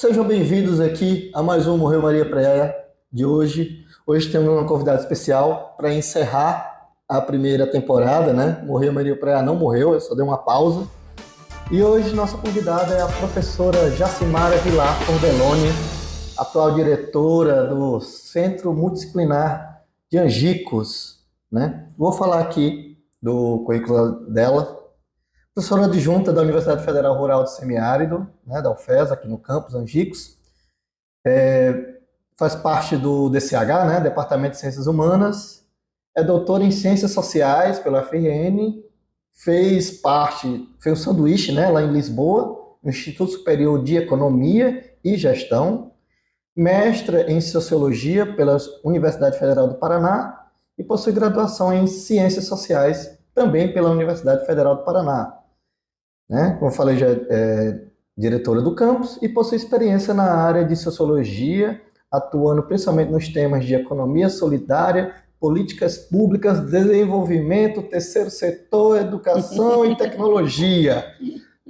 sejam bem-vindos aqui a mais um Morreu Maria Praia de hoje. Hoje temos uma convidada especial para encerrar a primeira temporada, né? Morreu Maria Praia não morreu, eu só dei uma pausa. E hoje nossa convidada é a professora Jacimara Vilar Cordelone, atual diretora do Centro Multidisciplinar de Angicos, né? Vou falar aqui do currículo dela, professora adjunta da Universidade Federal Rural do Semiárido, né, da UFES, aqui no campus Angicos. É, faz parte do DCH, né, Departamento de Ciências Humanas. É doutora em Ciências Sociais pela FRN. Fez parte, fez um sanduíche né, lá em Lisboa, no Instituto Superior de Economia e Gestão. Mestra em Sociologia pela Universidade Federal do Paraná e possui graduação em Ciências Sociais também pela Universidade Federal do Paraná. Né? Como eu falei, já é diretora do campus e possui experiência na área de sociologia, atuando principalmente nos temas de economia solidária, políticas públicas, desenvolvimento, terceiro setor, educação e tecnologia.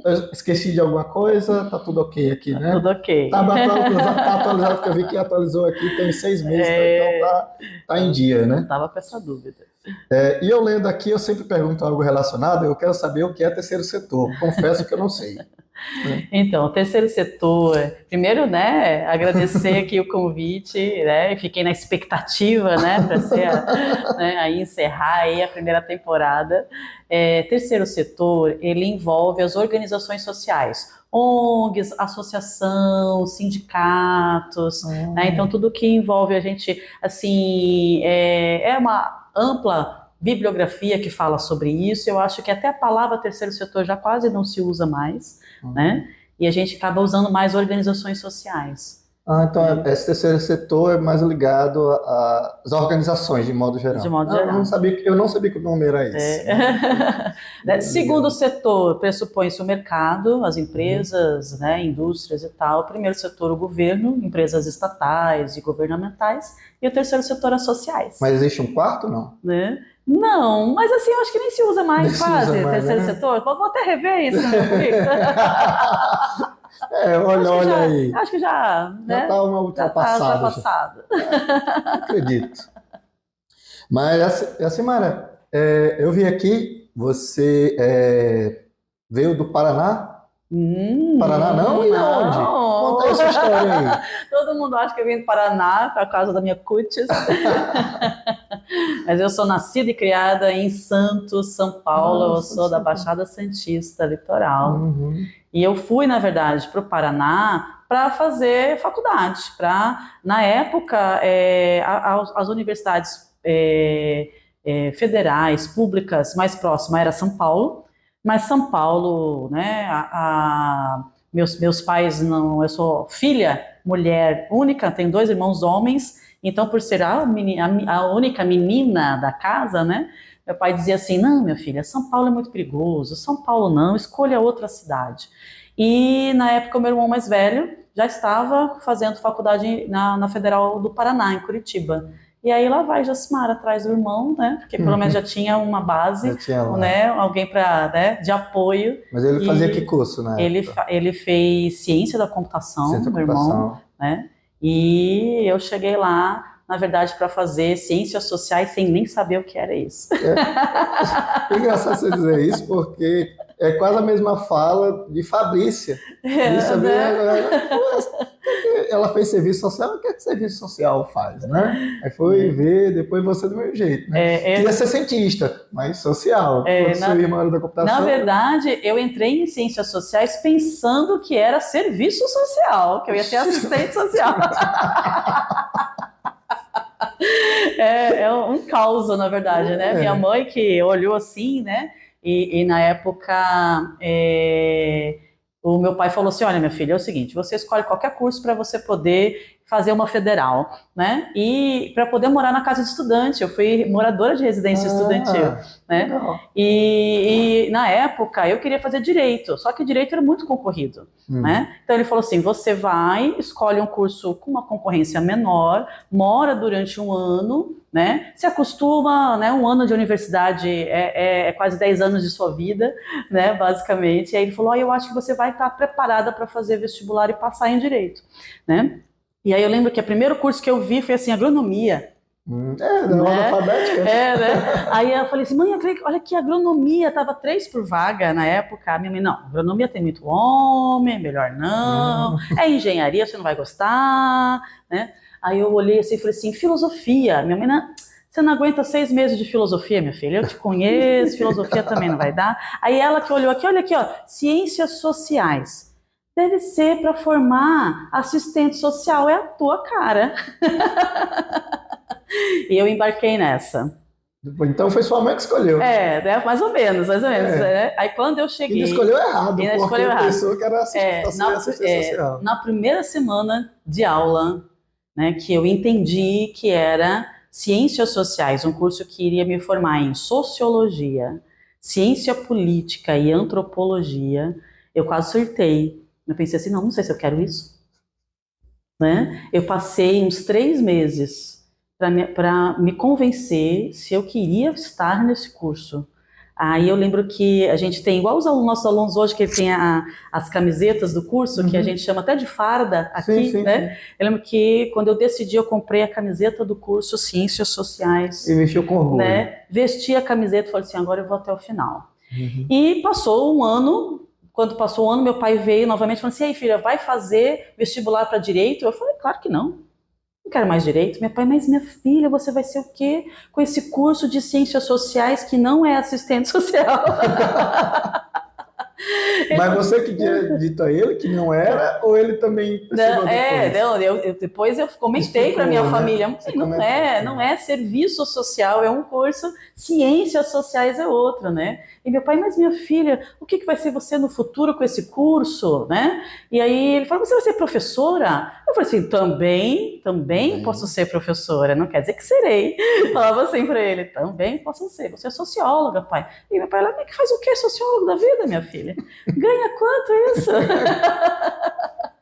Eu esqueci de alguma coisa? Tá tudo ok aqui, né? Tudo ok. Tá atualizado, tá atualizado porque eu vi que atualizou aqui tem seis meses, é... então tá, tá em dia, né? Tava com essa dúvida. É, e eu lendo aqui, eu sempre pergunto algo relacionado, eu quero saber o que é terceiro setor. Confesso que eu não sei. Então, o terceiro setor, primeiro, né, agradecer aqui o convite, né, fiquei na expectativa, né, para ser, a, né, aí encerrar aí a primeira temporada. É, terceiro setor, ele envolve as organizações sociais, ONGs, associação, sindicatos, hum. né, então tudo que envolve a gente, assim, é, é uma ampla bibliografia que fala sobre isso. Eu acho que até a palavra terceiro setor já quase não se usa mais, uhum. né? E a gente acaba usando mais organizações sociais. Ah, então é, esse terceiro setor é mais ligado às organizações, de modo geral. De modo geral. Ah, eu, não sabia, eu não sabia que o nome era esse. É. Né, segundo setor, pressupõe-se o mercado, as empresas, uhum. né, indústrias e tal. O primeiro setor, o governo, empresas estatais e governamentais. E o terceiro setor, as sociais. Mas existe um quarto, não? Né? Não, mas assim, eu acho que nem se usa mais nem quase usa mais, terceiro né? setor. Vou até rever isso no meu É, olha, olha já, aí. Acho que já. Né? Já está uma ultrapassada. Já ultrapassado. Já. acredito. Mas, assim, Mara, é, eu vi aqui, você é, veio do Paraná. Hum, Paraná não? E não. onde? Conta essa história aí. Todo mundo acha que eu vim do Paraná por causa da minha cutis. Mas eu sou nascida e criada em Santos, São Paulo. Nossa, eu sou da Baixada Santista, litoral. Uhum. E eu fui, na verdade, para o Paraná para fazer faculdade. Para na época, é, as universidades é, é, federais, públicas mais próximas era São Paulo. Mas São Paulo, né? A, a, meus, meus pais não. Eu sou filha, mulher única, tenho dois irmãos homens então, por ser a, a única menina da casa, né? Meu pai dizia assim: não, minha filha, São Paulo é muito perigoso, São Paulo não, escolha outra cidade. E na época, o meu irmão mais velho já estava fazendo faculdade na, na Federal do Paraná, em Curitiba. E aí lá vai Jacimar atrás do irmão, né? Porque pelo menos já tinha uma base, tinha né? Alguém para, né? De apoio. Mas ele fazia que curso, né? Ele, ele fez ciência da computação, ciência meu computação. irmão, né? E eu cheguei lá, na verdade, para fazer ciências sociais sem nem saber o que era isso. É, é engraçado você dizer isso, porque é quase a mesma fala de Fabrícia. É, saber, né? ela fez serviço social, o que, é que serviço social faz, né? Aí foi é. ver, depois você do meu jeito, né? É, é, Queria ser cientista, mas social. É, na, da computação. Na verdade, eu entrei em ciências sociais pensando que era serviço social, que eu ia ser assistente social. é, é um caos, na verdade, né? Minha mãe que olhou assim, né? E, e na época é, o meu pai falou assim: olha, minha filha, é o seguinte, você escolhe qualquer curso para você poder fazer uma federal, né? E para poder morar na casa de estudante, eu fui moradora de residência Ah, estudantil, né? E, e na época eu queria fazer direito, só que direito era muito concorrido, Hum. né? Então ele falou assim: você vai, escolhe um curso com uma concorrência menor, mora durante um ano, né? Se acostuma, né? Um ano de universidade é, é- é quase 10 anos de sua vida, né? Basicamente. E aí ele falou: "Ó, eu acho que você vai estar preparada para fazer vestibular e passar em direito, né? E aí eu lembro que o primeiro curso que eu vi foi assim, agronomia. Hum. É, da Né? ordem alfabética. É, né? Aí eu falei assim, mãe, olha que agronomia, tava três por vaga na época. A minha mãe, não, agronomia tem muito homem, melhor não. É engenharia, você não vai gostar, né? Aí eu olhei assim e falei assim, filosofia. Minha mãe, não, você não aguenta seis meses de filosofia, minha filha. Eu te conheço, filosofia também não vai dar. Aí ela que olhou aqui, olha aqui, ó, ciências sociais. Deve ser para formar assistente social, é a tua cara. e eu embarquei nessa. Então foi sua mãe que escolheu. É, né? mais ou menos, mais ou menos. É. né? Aí quando eu E cheguei. escolheu errado, Ainda porque escolheu errado. pensou que era assistente, É, na, assistente é, social. na primeira semana de aula, né, que eu entendi que era Ciências Sociais, um curso que iria me formar em Sociologia, Ciência Política e Antropologia, eu quase surtei. Eu pensei assim, não, não sei se eu quero isso. Né? Eu passei uns três meses para me, pra me convencer se eu queria estar nesse curso. Aí eu lembro que a gente tem, igual os alunos, nossos alunos hoje, que tem a- as camisetas do curso, que a Uhum. gente chama até de farda aqui, Sim, sim, né? Eu lembro que quando eu decidi, eu comprei a camiseta do curso Ciências Sociais, E mexeu com orgulho. né? Vesti a camiseta e falei assim, agora eu vou até o final. Uhum. E passou um ano, quando passou um ano, meu pai veio novamente falou assim, aí filha, vai fazer vestibular para Direito? Eu falei, claro que não. Não quero mais direito. Meu pai, mas minha filha, você vai ser o quê com esse curso de ciências sociais que não é assistente social? Mas você que tinha dito a ele que não era, ou ele também Não, é, depois? não, eu, eu- depois eu comentei para minha né? família, não comentou. é, não é serviço social, é um curso, ciências sociais é outro, né? E meu pai, mas minha filha, o que, que vai ser você no futuro com esse curso, né? E aí ele falou, você vai ser professora? Eu falei assim, também, também Também. posso ser professora, não quer dizer que serei. Falava assim para ele, também posso ser, você é socióloga, pai. E meu pai, mas que faz o que sociólogo da vida, minha filha? Ganha quanto isso?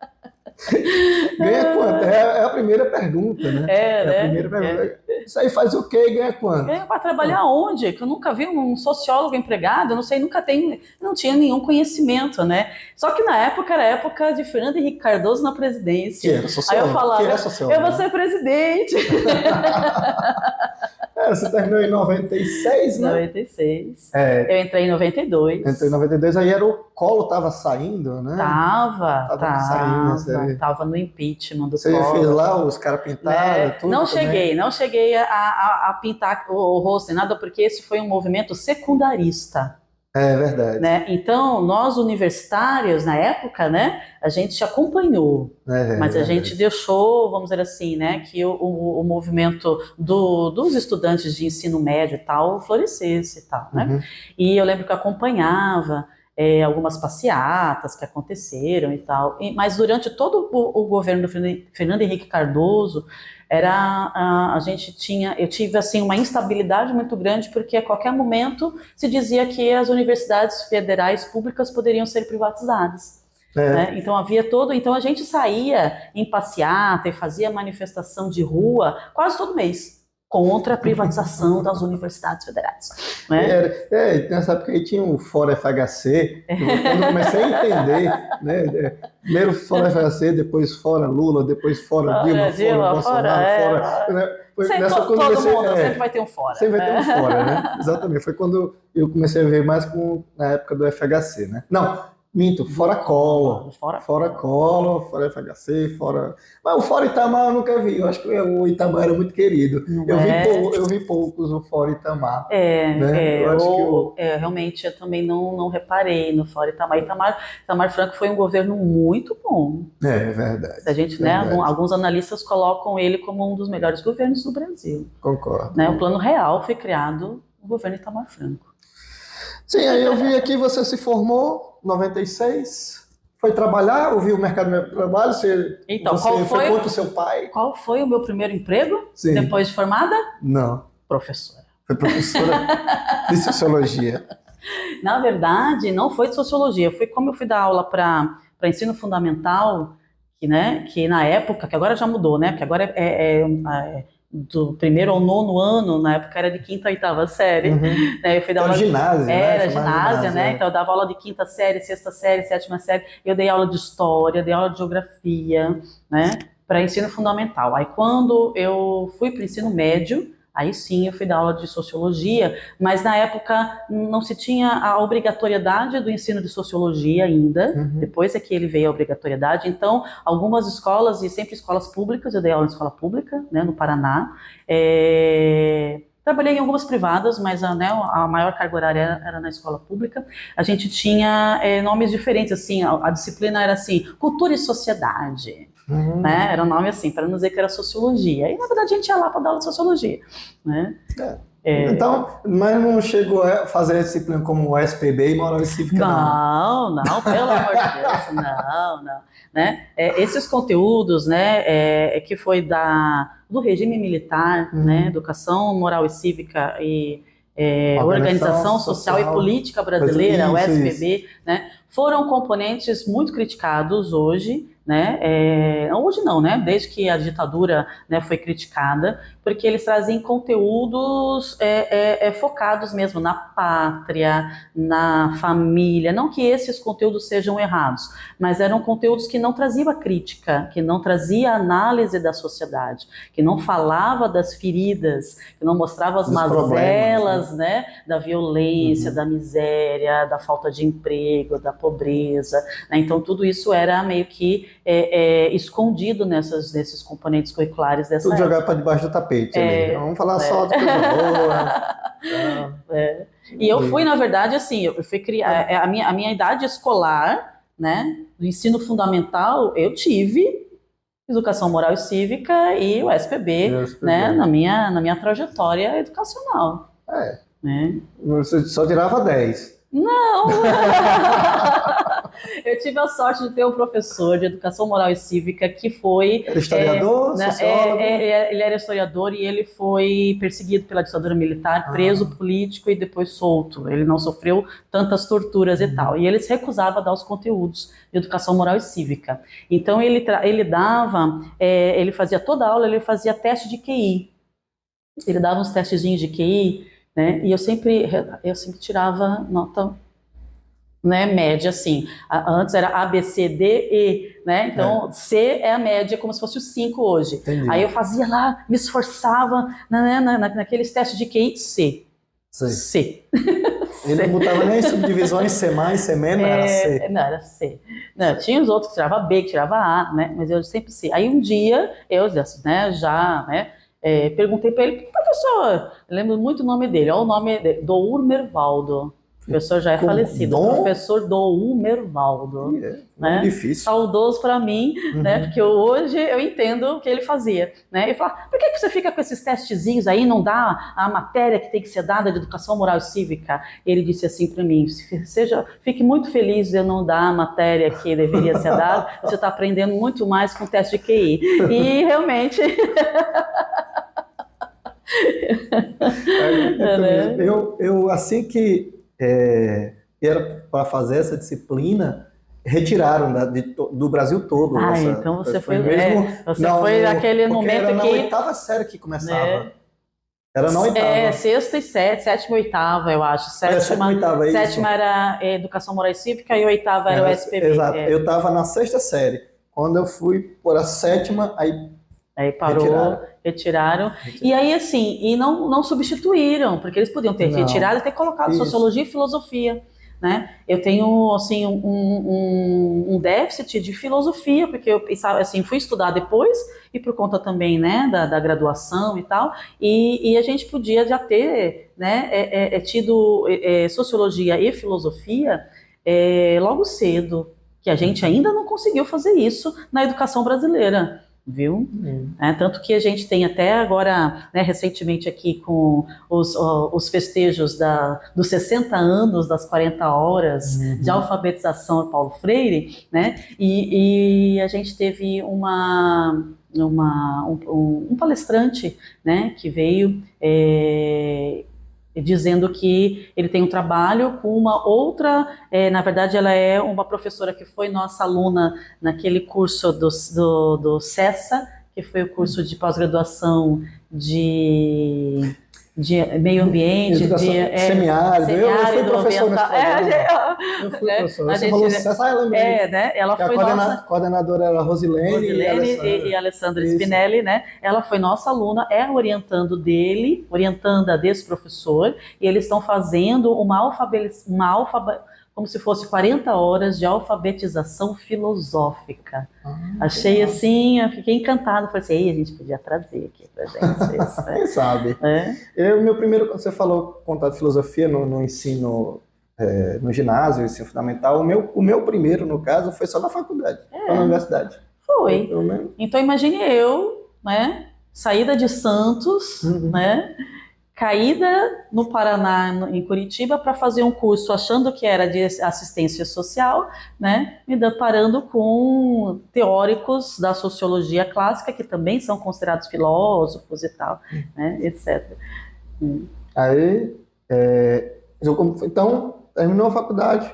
Ganha quanto? É, é a primeira pergunta, né? É, a né? primeira pergunta. Isso aí faz o quê e ganha quanto? Ganha para trabalhar onde? Que eu nunca vi um sociólogo empregado, eu não sei, nunca tem, não tinha nenhum conhecimento, né? Só que na época era a época de Fernando Henrique Cardoso na Que presidência. era sociólogo. Aí eu falava, que era sociólogo. Eu vou ser presidente. É, você terminou em 96, né? 96. É, Eu entrei em 92. entrou em 92, aí era o colo tava saindo, né? Tava, Tava tava, saindo, você- tava no impeachment do Você Collor. fez lá, os caras pintaram, né? tudo não também? cheguei, não cheguei a, a- a pintar o, o rosto nada, porque esse foi um movimento secundarista. É verdade. né? Então, nós universitários, na época, né, a gente acompanhou, É, mas a verdade. gente deixou, vamos dizer assim, né, que o, o- o movimento do- dos estudantes de ensino médio e tal florescesse e tal, né? Uhum. E eu lembro que eu acompanhava é, algumas passeatas que aconteceram e tal. E- mas durante todo o, o governo do Fernando Henrique Cardoso, era a, a gente tinha, eu tive assim uma instabilidade muito grande porque a qualquer momento se dizia que as universidades federais públicas poderiam ser privatizadas. É. né? Então havia todo, então a gente saía em passeata e fazia manifestação de rua quase todo mês contra a privatização das universidades federais. Né? Era, é, nessa época aí tinha o Fora FHC, eu- quando eu comecei a entender, né, é, primeiro Fora FHC, depois Fora Lula, depois Fora Fora Dilma, Dilma, Fora Bolsonaro, fora, é. Fora... né, foi Sempre, nessa todo comecei- mundo é, sempre vai ter um fora. Sempre vai ter né? um fora, né? Exatamente. Foi quando eu comecei a ver mais com, na época do FHC, né? Não, minto, fora colo. Fora, Fora colo, fora FHC, fora. Mas o Fora Itamar eu nunca vi. Eu acho que o Itamar era muito querido. Não Eu, é? vi pou- eu vi poucos o Fora Itamar. É, né? é, Eu ou- é, realmente eu também não, não reparei no Fora Itamar. Itamar. Itamar Franco foi um governo muito bom. É, é verdade. A gente, né, Verdade. alguns analistas colocam ele como um dos melhores governos do Brasil. Concordo. Né? O Plano Real foi criado no governo Itamar Franco. Sim, aí eu vi aqui você se formou, 96. foi trabalhar, ouviu o mercado de trabalho, você, Então, você qual foi- contra o seu pai? Qual foi o meu primeiro emprego Sim. depois de formada? Não, Professora. foi professora de sociologia. Na verdade, não foi de sociologia, foi como eu fui dar aula para ensino fundamental, que, né, que na época, que agora já mudou, né? Porque agora é, é- é do primeiro ao nono ano, na época era de quinta a oitava série. Uhum. Né, eu fui dar Era aula ginásio, né? Era Chamava ginásio, né? é. Então eu dava aula de quinta série, sexta série, sétima série. Eu dei aula de história, dei aula de geografia, né? Para ensino fundamental. Aí quando eu fui para o ensino médio, aí sim eu fui dar aula de sociologia, mas na época não se tinha a obrigatoriedade do ensino de sociologia ainda. Uhum. Depois é que ele veio a obrigatoriedade. Então, algumas escolas, e sempre escolas públicas, eu dei aula em escola pública, né, no Paraná. É, Trabalhei em algumas privadas, mas a, né, a maior carga horária era, era na escola pública. A gente tinha é, nomes diferentes, assim, a, a disciplina era assim, cultura e sociedade, Uhum. né? Era um nome assim, para não dizer que era sociologia. E na verdade a gente ia lá para dar aula de sociologia, né? É. Então, mas não chegou a fazer a disciplina como o SPB e moral e cífica, não. Não, não, pelo amor de Deus, não, não. Né? É, esses conteúdos, né, é, é que foi da, do regime militar, Uhum. né, educação moral e cívica e é, Organização organização social, Social e política brasileira, o Isso, SPB, né, foram componentes muito criticados hoje, né, é, hoje não, né, desde que a ditadura né, foi criticada, porque eles trazem conteúdos é, é, é, focados mesmo na pátria, na família. Não que esses conteúdos sejam errados, mas eram conteúdos que não traziam a crítica, que não trazia análise da sociedade, que não falava das feridas, que não mostrava as mazelas, né, da violência, Uhum. da miséria, da falta de emprego, da pobreza. né? Então tudo isso era meio que é, é, escondido nessas, nesses componentes curriculares dessa Tudo época. jogar para debaixo do tapete. É, ali. Vamos falar é. só coisa boa. tá? É. E eu fui, na verdade, assim, eu fui criar a minha, a minha idade escolar, né, do ensino fundamental, eu tive educação moral e cívica e o SPB, SPB. né, na minha, na minha trajetória educacional, É, né. você só tirava 10. Não! eu tive a sorte de ter um professor de educação moral e cívica que foi Era historiador, né, sociólogo. é, é, ele era historiador e ele foi perseguido pela ditadura militar, Ah. preso político e depois solto. Ele não sofreu tantas torturas e Uhum. tal. E ele se recusava a dar os conteúdos de educação moral e cívica. Então ele, ele dava, é, ele fazia toda a aula, ele fazia teste de QI. Ele dava uns testezinhos de QI, né? E eu sempre, eu sempre tirava nota né, média, assim. A- Antes era A, B, C, D, E, né? Então, C é a média, como se fosse o 5 hoje. Entendi. Aí eu fazia lá, me esforçava né, na, na, naqueles testes de QI, C. Sei. C. Ele não botava nem subdivisões C mais, C menos, era C. É, não, era C. Não, tinha os outros que tirava B, que tirava A, né? Mas eu sempre C. Aí um dia, eu né, já né, é, perguntei para ele, professor, lembro muito o nome dele, olha o nome dele, Dour Mervaldo. O professor já é falecido. Dom? Professor Dour Mervaldo. É, né? Difícil. saudoso para mim, Uhum. né? Porque eu- hoje eu entendo o que ele fazia, né? E falar, por que, que você fica com esses testezinhos aí, não dá a matéria que tem que ser dada de educação moral e cívica? Ele disse assim para mim, seja, fique muito feliz de eu não dar a matéria que deveria ser dada, você está aprendendo muito mais com o teste de QI. E realmente, É, então, né? eu, eu, assim que é, era para fazer essa disciplina, retiraram da- de do Brasil todo. Ah, essa- então você foi- mesmo. é, você não, foi naquele momento era na que- oitava série que começava. Né? Era na oitava. é, sexta e sétima, sétima e oitava, eu acho. É, Sétima, e oitava, é sétima era é, Educação Moral e Cívica e oitava era o Era- SPB. Exato. é. Eu estava na sexta série. Quando eu fui por a sétima, aí Aí parou, Retiraram. retiraram. E aí, assim, e não, não substituíram, porque eles podiam ter Não. retirado e ter colocado Isso. sociologia e filosofia. Né? Eu tenho assim um, um, um déficit de filosofia, porque eu pensava assim, fui estudar depois e por conta também né, da, da graduação e tal, e, e a gente podia já ter né, é, é, é, tido é, é, sociologia e filosofia é, logo cedo, que a gente ainda não conseguiu fazer isso na educação brasileira. Viu? Uhum. É, tanto que a gente tem até agora, né, recentemente aqui com os, os festejos da, dos 60 anos das 40 horas uhum. de alfabetização Paulo Freire, né? E, e a gente teve uma uma, um, um, palestrante né, que veio é, dizendo que ele tem um trabalho com uma outra, é, na verdade ela é uma professora que foi nossa aluna naquele curso do, do, do CESA, que foi o curso de pós-graduação de de meio ambiente, Educação, de é, semiárido. semiárido. Eu, fui professor nesse é, eu fui né? professor. A Você gente, falou sucesso, ah, eu lembrei. É, né? Ela foi a coordena, nossa... coordenadora era Rosilene, Rosilene e, Alessandra. e, e Alessandra Spinelli, né? Ela foi nossa aluna, é orientando dele, orientanda desse professor, e eles estão fazendo uma alfabetização, uma alfabetização como se fosse 40 horas de alfabetização filosófica. Ah, Achei assim, eu fiquei encantado. Falei assim, a gente podia trazer aqui pra gente isso. Né? Quem sabe? É? Eu, meu primeiro, quando você falou contato de filosofia no, no ensino, é, no ginásio, ensino fundamental, o meu, o meu primeiro, no caso, foi só na faculdade, é. na universidade. Foi. então imagine eu, né, saída de Santos, uhum. né, caída no Paraná, em Curitiba, para fazer um curso achando que era de assistência social, né, me deparando com teóricos da sociologia clássica, que também são considerados filósofos e tal, né, etc. Aí, é, então, terminou a faculdade,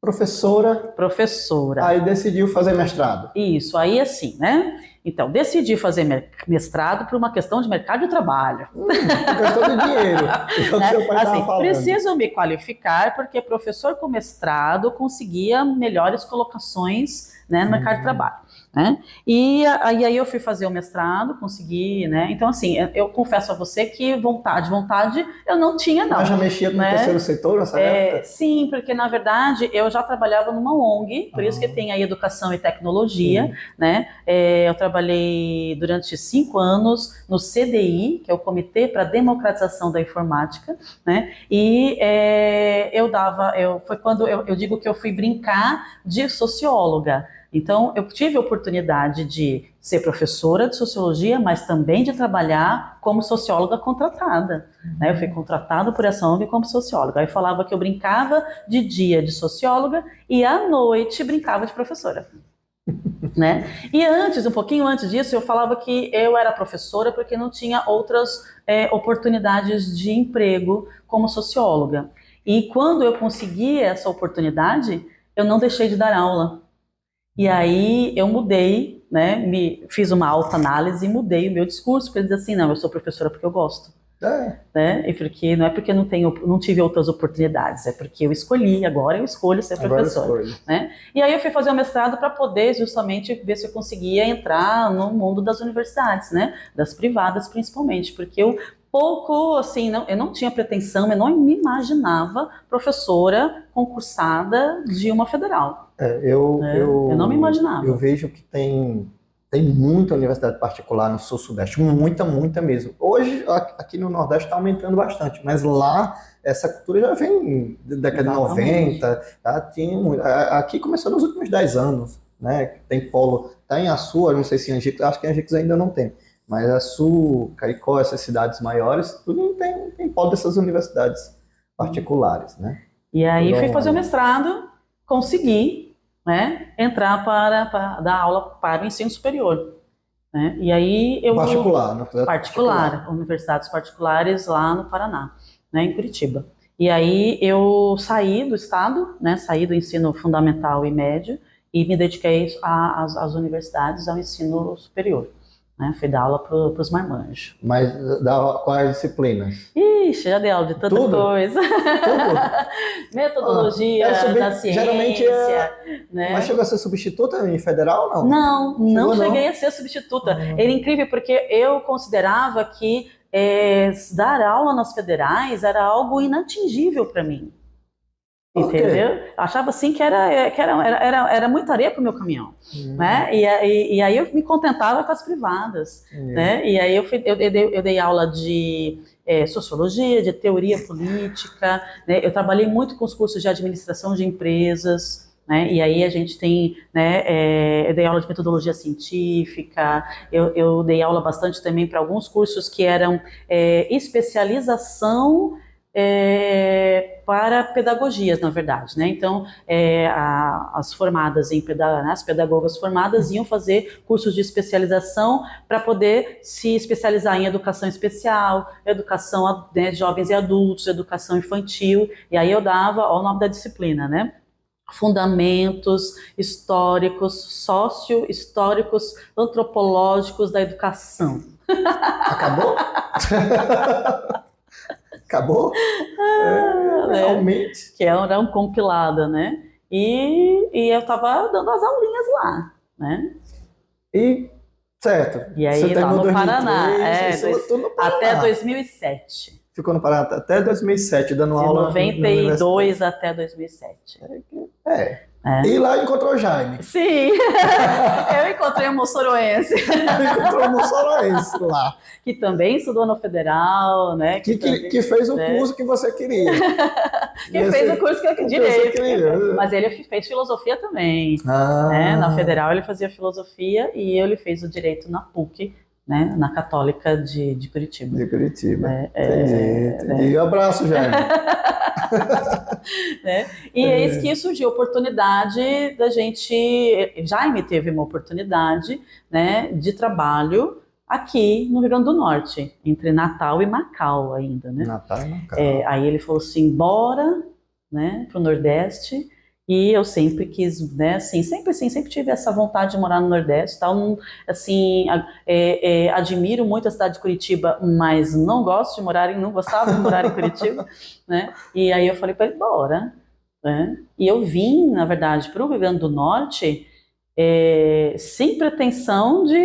professora. Professora. Aí decidiu fazer mestrado. Isso, aí assim, né? Então, decidi fazer mestrado por uma questão de mercado de trabalho. Hum, questão de dinheiro. né? assim, preciso me qualificar porque professor com mestrado conseguia melhores colocações né, no mercado de uhum. trabalho. Né? E, aí eu fui fazer o mestrado, consegui, né? Então, assim, eu confesso a você que vontade, vontade eu não tinha, não. Mas já mexia com né? o terceiro setor nessa é, época? Sim, porque na verdade eu já trabalhava numa ONG, por isso que tem aí educação e tecnologia, uhum. né? É, eu trabalhei durante cinco anos no CDI, que é o Comitê para Democratização da Informática, né? E é, eu dava, eu, foi quando eu, eu digo que eu fui brincar de socióloga. Então, eu tive a oportunidade de ser professora de sociologia, mas também de trabalhar como socióloga contratada. Né? Eu fui contratada por essa ONG como socióloga. Aí falava que eu brincava de dia de socióloga e à noite brincava de professora. né? E antes, um pouquinho antes disso, eu falava que eu era professora porque não tinha outras é, oportunidades de emprego como socióloga. E quando eu consegui essa oportunidade, eu não deixei de dar aula. E aí eu mudei, né? Me fiz uma alta análise e mudei o meu discurso para dizer assim, não, eu sou professora porque eu gosto. É. Né? E porque não é porque não tenho, não tive outras oportunidades, é porque eu escolhi, agora eu escolho ser professora. Né? E aí eu fui fazer o mestrado para poder justamente ver se eu conseguia entrar no mundo das universidades, né? Das privadas principalmente, porque eu pouco assim, não, eu não tinha pretensão, eu não me imaginava professora concursada de uma federal. É, eu, é, eu, eu não me imaginava. Eu vejo que tem, tem muita universidade particular no sul-sudeste, muita, muita mesmo. Hoje, aqui no Nordeste está aumentando bastante, mas lá essa cultura já vem da década de 90, tá? Tinha, aqui começou nos últimos 10 anos, né? Tem polo, tem a sua, não sei se em Angicos, acho que em Angicos ainda não tem mas a Sul, Caicó, essas cidades maiores, tudo tem, tem polo dessas universidades particulares, né? E aí fui fazer o mestrado, consegui, né, entrar para, para dar aula para o ensino superior. Né? E aí eu particular, né? particular, particular, universidades particulares lá no Paraná, né, em Curitiba. E aí eu saí do estado, né, saí do ensino fundamental e médio e me dediquei às universidades, ao ensino superior. Né? Fui dar aula para os marmanjos. Mas dá quais disciplinas? Ixi, já dei aula de tanta Tudo? coisa. Tudo? Metodologia ah, é da ciência. Geralmente é... Né? Mas chegou a ser substituta em federal não? Não, não cheguei a ser substituta. Uhum. Era incrível porque eu considerava que é, dar aula nas federais era algo inatingível para mim. Entendeu? Achava assim que era, que era, era, era muita areia para o meu caminhão. Uhum. Né? E, e, e, aí eu me contentava com as privadas. Uhum. Né? E aí eu, fui, eu, eu, dei, eu dei aula de é, sociologia, de teoria política. Né? Eu trabalhei muito com os cursos de administração de empresas. né? E aí a gente tem, né, é, eu dei aula de metodologia científica, eu, eu dei aula bastante também para alguns cursos que eram é, especialização é, para pedagogias, na verdade, né? Então, é, a, as formadas em né, as pedagogas formadas iam fazer cursos de especialização para poder se especializar em educação especial, educação né, de jovens e adultos, educação infantil. E aí eu dava, ó, o nome da disciplina, né? fundamentos históricos, sócio-históricos, antropológicos da educação. Acabou? Acabou? Ah, é, né? Realmente. Que era um compilada, né? E, e eu tava dando as aulinhas lá, né? E, certo. E aí, lá no 2003, Paraná, é, dois- no Paraná. até 2007. Ficou no Paraná até 2007, dando De aula. universidade. 92 até 2007. É. É. E lá encontrou o Jaime. Sim, eu encontrei um moçoroense encontrou o Moçoroense lá. que também estudou no Federal, né? Que, que, também- que fez o né? curso que você queria. que fez o curso que eu queria. Mas ele fez filosofia também. Ah, né? Na Federal ele fazia filosofia e ele fez o direito na PUC, né? Na Católica de, de Curitiba. De Curitiba. Entendi, É, entendi. Um abraço, Jaime. né? E É. eis que surgiu a oportunidade da gente. Jaime teve uma oportunidade né, de trabalho aqui no Rio Grande do Norte, entre Natal e Macau ainda, né? Natal, Natal. É, aí ele falou assim, bora, né, pro Nordeste. E eu sempre quis, né, assim, sempre assim, sempre tive essa vontade de morar no Nordeste, tal. Não, assim, é, é, admiro muito a cidade de Curitiba, mas não gosto de morar em, não gostava de morar em Curitiba, né? E aí eu falei para ele, bora, né? E eu vim, na verdade, para o Rio Grande do Norte é, sem pretensão de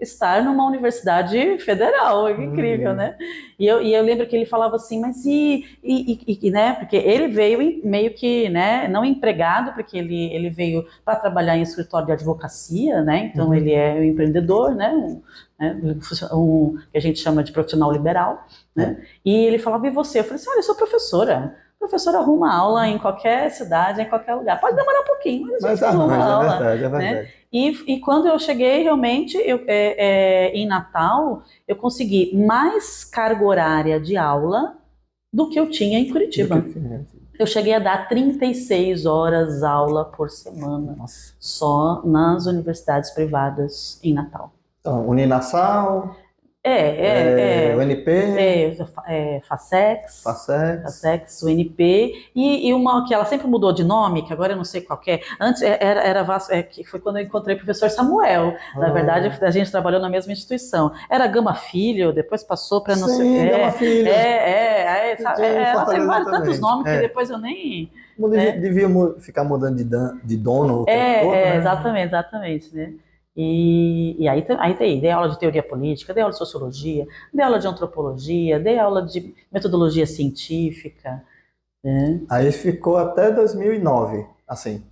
estar numa universidade federal, que incrível, Uhum. né? E eu, e eu lembro que ele falava assim, mas e, e, e- né? Porque ele veio meio que, né? Não empregado, porque ele, ele veio para trabalhar em escritório de advocacia, né? Então Uhum. ele é um empreendedor, né? Um, né, um que a gente chama de profissional liberal, né? E ele falava, e você? Eu falei assim, olha, eu sou professora. Professora arruma aula em qualquer cidade, em qualquer lugar. Pode demorar um pouquinho, mas a Mas gente arruma arranja, é aula. verdade, é verdade. E, e quando eu cheguei, realmente, eu, é, é, em Natal, eu consegui mais carga horária de aula do que eu tinha em Curitiba. Eu cheguei a dar 36 horas aula por semana, Nossa. só nas universidades privadas em Natal. Então, Uninassal, É, é, é. UNP, é, é, Facex. FACEX. a Sex, o NP, e, e uma que ela sempre mudou de nome, que agora eu não sei qual é. Antes é, era, era é, que foi quando eu encontrei o professor Samuel. Na Ah. verdade, a gente trabalhou na mesma instituição. Era Gama Filho, depois passou para não Sim, sei Gama é, Filho. é, é, é, sabe, é, ela tem vários tantos nomes É. que depois eu nem. Devia, É. devia mu- ficar mudando de, dan- de dono o É, todo, é, né? exatamente, exatamente, né? E, e aí, aí tem, dei aula de teoria política, dei aula de sociologia, dei aula de antropologia, dei aula de metodologia científica, né? Aí ficou até 2009, assim.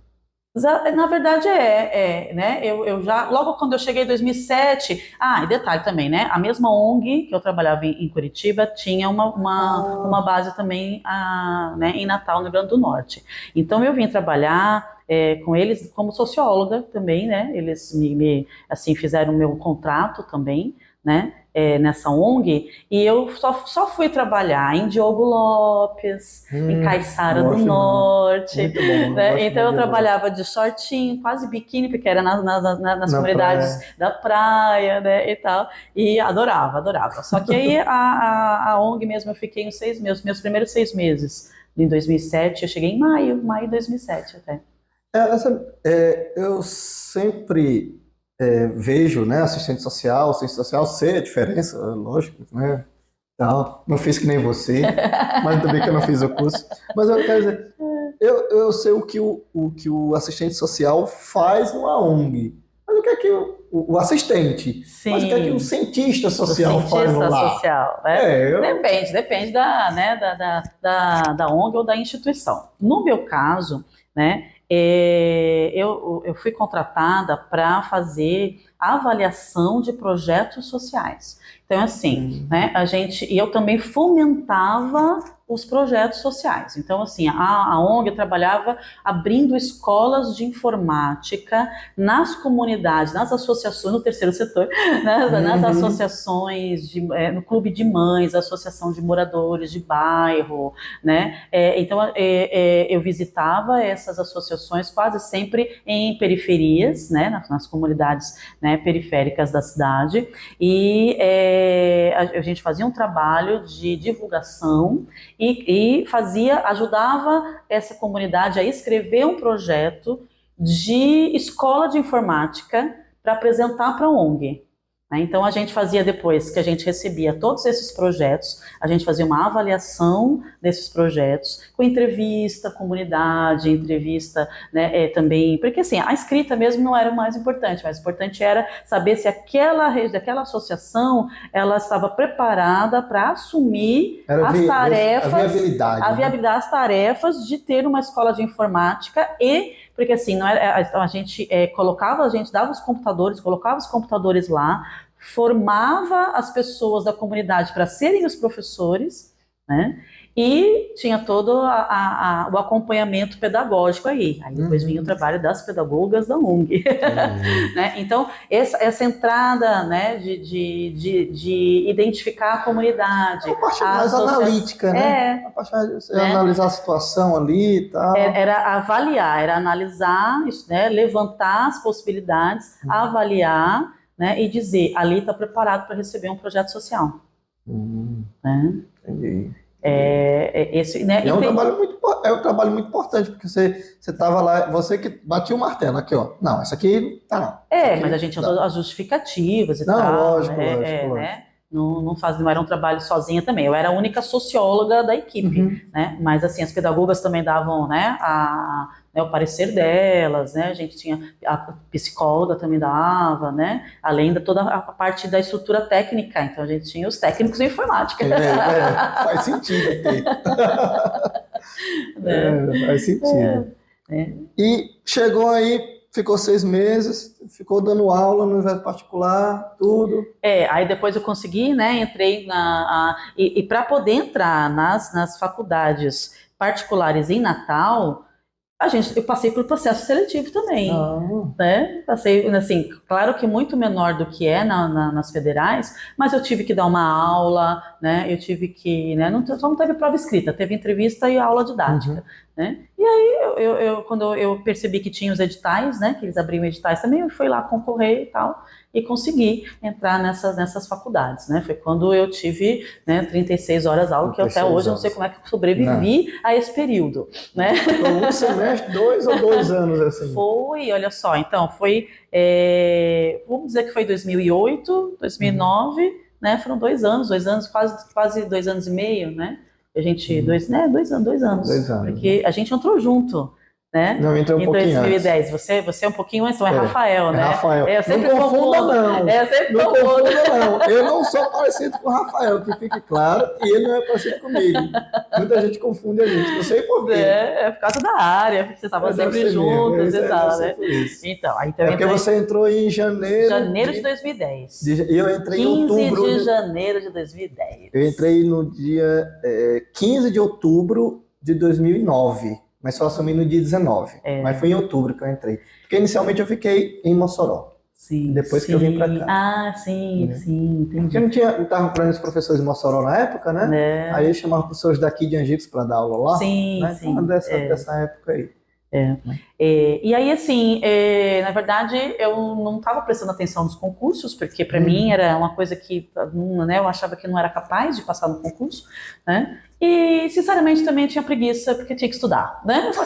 Exa- Na verdade é, é, né? Eu, eu já, logo quando eu cheguei em 2007, ah, e detalhe também, né? A mesma ONG que eu trabalhava em, em Curitiba tinha uma, uma, Ah. uma base também ah, né, em Natal, no Rio Grande do Norte. Então eu vim trabalhar é, com eles como socióloga também, né? Eles me, me, assim fizeram o meu contrato também, né? é, nessa ONG e eu só, só fui trabalhar em Diogo Lopes, em Hum, Caiçara do muito. Norte, bom. né? Então eu trabalhava de shortinho, quase biquíni, porque era nas, nas, nas- Na comunidades da praia, né, e tal, e adorava, adorava. Só que aí a, a, a ONG mesmo eu fiquei uns seis meses, meus primeiros seis meses, em 2007, eu cheguei em maio, maio de 2007 até. É, essa- é, eu sempre é, vejo, né, assistente social, assistente social, sei a diferença, lógico, né, tal. Não fiz que nem você, mas também que eu não fiz o curso. Mas eu quero dizer, eu, eu sei o que o, o que o assistente social faz numa ONG. Mas o que é que o, o- o assistente, Sim, mas o que é que o cientista o social faz cientista lá? social, né? É, eu, Depende, depende da, né, da, da, da, da ONG ou da instituição. No meu caso, né, é, eu, eu fui contratada para fazer avaliação de projetos sociais. Então, assim, né, a gente, e eu também fomentava os projetos sociais. Então, assim, a, a ONG trabalhava abrindo escolas de informática nas comunidades, nas associações, no terceiro setor, nas, uhum. nas associações, de, é, no clube de mães, associação de moradores de bairro, né? É, então, é, é eu visitava essas associações quase sempre em periferias, né, nas, nas comunidades né, periféricas da cidade, e é, a, a gente fazia um trabalho de divulgação e, e fazia, ajudava essa comunidade a escrever um projeto de escola de informática para apresentar para a ONG. Né? Então, a gente fazia depois que a gente recebia todos esses projetos, a gente fazia uma avaliação desses projetos, com entrevista, comunidade, entrevista né, é, também, porque assim, a escrita mesmo não era o mais importante, mas o importante era saber se aquela rede, aquela associação, ela estava preparada para assumir era as vi, tarefas, a viabilidade, a né? viabilidade, as tarefas de ter uma escola de informática e porque assim, não era, a, a gente é, colocava, a gente dava os computadores, colocava os computadores lá, formava as pessoas da comunidade para serem os professores, né? E tinha todo a, a, a, o acompanhamento pedagógico aí. Aí depois vinha o uhum. trabalho das pedagogas da UNG. Uhum. né? Então, essa, essa entrada né, de, de, de, de identificar a comunidade. É a parte mais analítica, né? É, a parte mais, né? analisar a situação ali e tal. Era, é, era avaliar, era analisar, né, levantar as possibilidades, uhum. avaliar né, e dizer, ali está preparado para receber um projeto social. Uhum. Né? Entendi. É, é, esse, né? é, um tem... trabalho muito, é um trabalho muito importante, porque você estava lá, você que batia o martelo aqui, ó. Não, isso aqui tá não. É, mas a gente usou as justificativas e não, tal. Lógico, né? lógico, é, lógico. Né? Não, não, faz, não era um trabalho sozinha também. Eu era a única socióloga da equipe, uhum. né? Mas assim, as pedagogas também davam, né, a, né, o parecer delas, né? A gente tinha a psicóloga também dava, né? Além de toda a parte da estrutura técnica, então a gente tinha os técnicos em informática. É, é, faz sentido ter. é, faz sentido. É, é. E chegou aí, ficou seis meses, ficou dando aula no universo particular, tudo. É, aí depois eu consegui, né? Entrei na a, e, e para poder entrar nas, nas faculdades particulares em Natal a gente, eu passei por processo seletivo também, ah. né? Passei, assim, claro que muito menor do que é na, na, nas federais, mas eu tive que dar uma aula, né? Eu tive que, né? Não, só não teve prova escrita, teve entrevista e aula didática, uhum. né? E aí, eu, eu, eu, quando eu percebi que tinha os editais, né? Que eles abriam editais também, eu fui lá concorrer e tal e consegui entrar nessas, nessas faculdades, né? Foi quando eu tive né, 36 horas aula, que até hoje eu não sei como é que eu sobrevivi não. a esse período, né? Um semestre, dois ou dois anos, assim? Foi, olha só, então, foi, é, vamos dizer que foi 2008, 2009, uhum. né? Foram dois anos, dois anos, quase, quase dois anos e meio, né? A gente, uhum. dois, né? Dois anos, dois anos. Dois anos. Porque a gente entrou junto né? Não, então um em 2010. Antes. Você, você é um pouquinho antes, então é, é Rafael, é né? Rafael. É, eu sempre não confunda, confundo. não. É, eu sempre não confunda, não. Eu não sou parecido com o Rafael, que fique claro, e ele não é parecido comigo. Muita gente confunde a gente, não sei quê. É, é por causa da área, porque vocês estavam sempre juntos e tal, né? Então, aí então é porque você entrou em janeiro. Janeiro de, de 2010. E eu entrei em outubro. 15 de janeiro de 2010. Eu entrei no dia é, 15 de outubro de 2009 mas só assumi no dia 19. É. Mas foi em outubro que eu entrei. Porque inicialmente eu fiquei em Mossoró. Sim, Depois sim. que eu vim para cá. Ah, sim, é. sim, entendi. Eu não tinha, tava procurando os professores de Mossoró na época, né? É. Aí eu chamava professores daqui de Angicos para dar aula lá. Sim, né? sim. Então, dessa, é. dessa época aí. É. É, e aí, assim, é, na verdade, eu não estava prestando atenção nos concursos, porque para hum. mim era uma coisa que né, eu achava que não era capaz de passar no concurso, né? E, sinceramente, também tinha preguiça, porque tinha que estudar, né?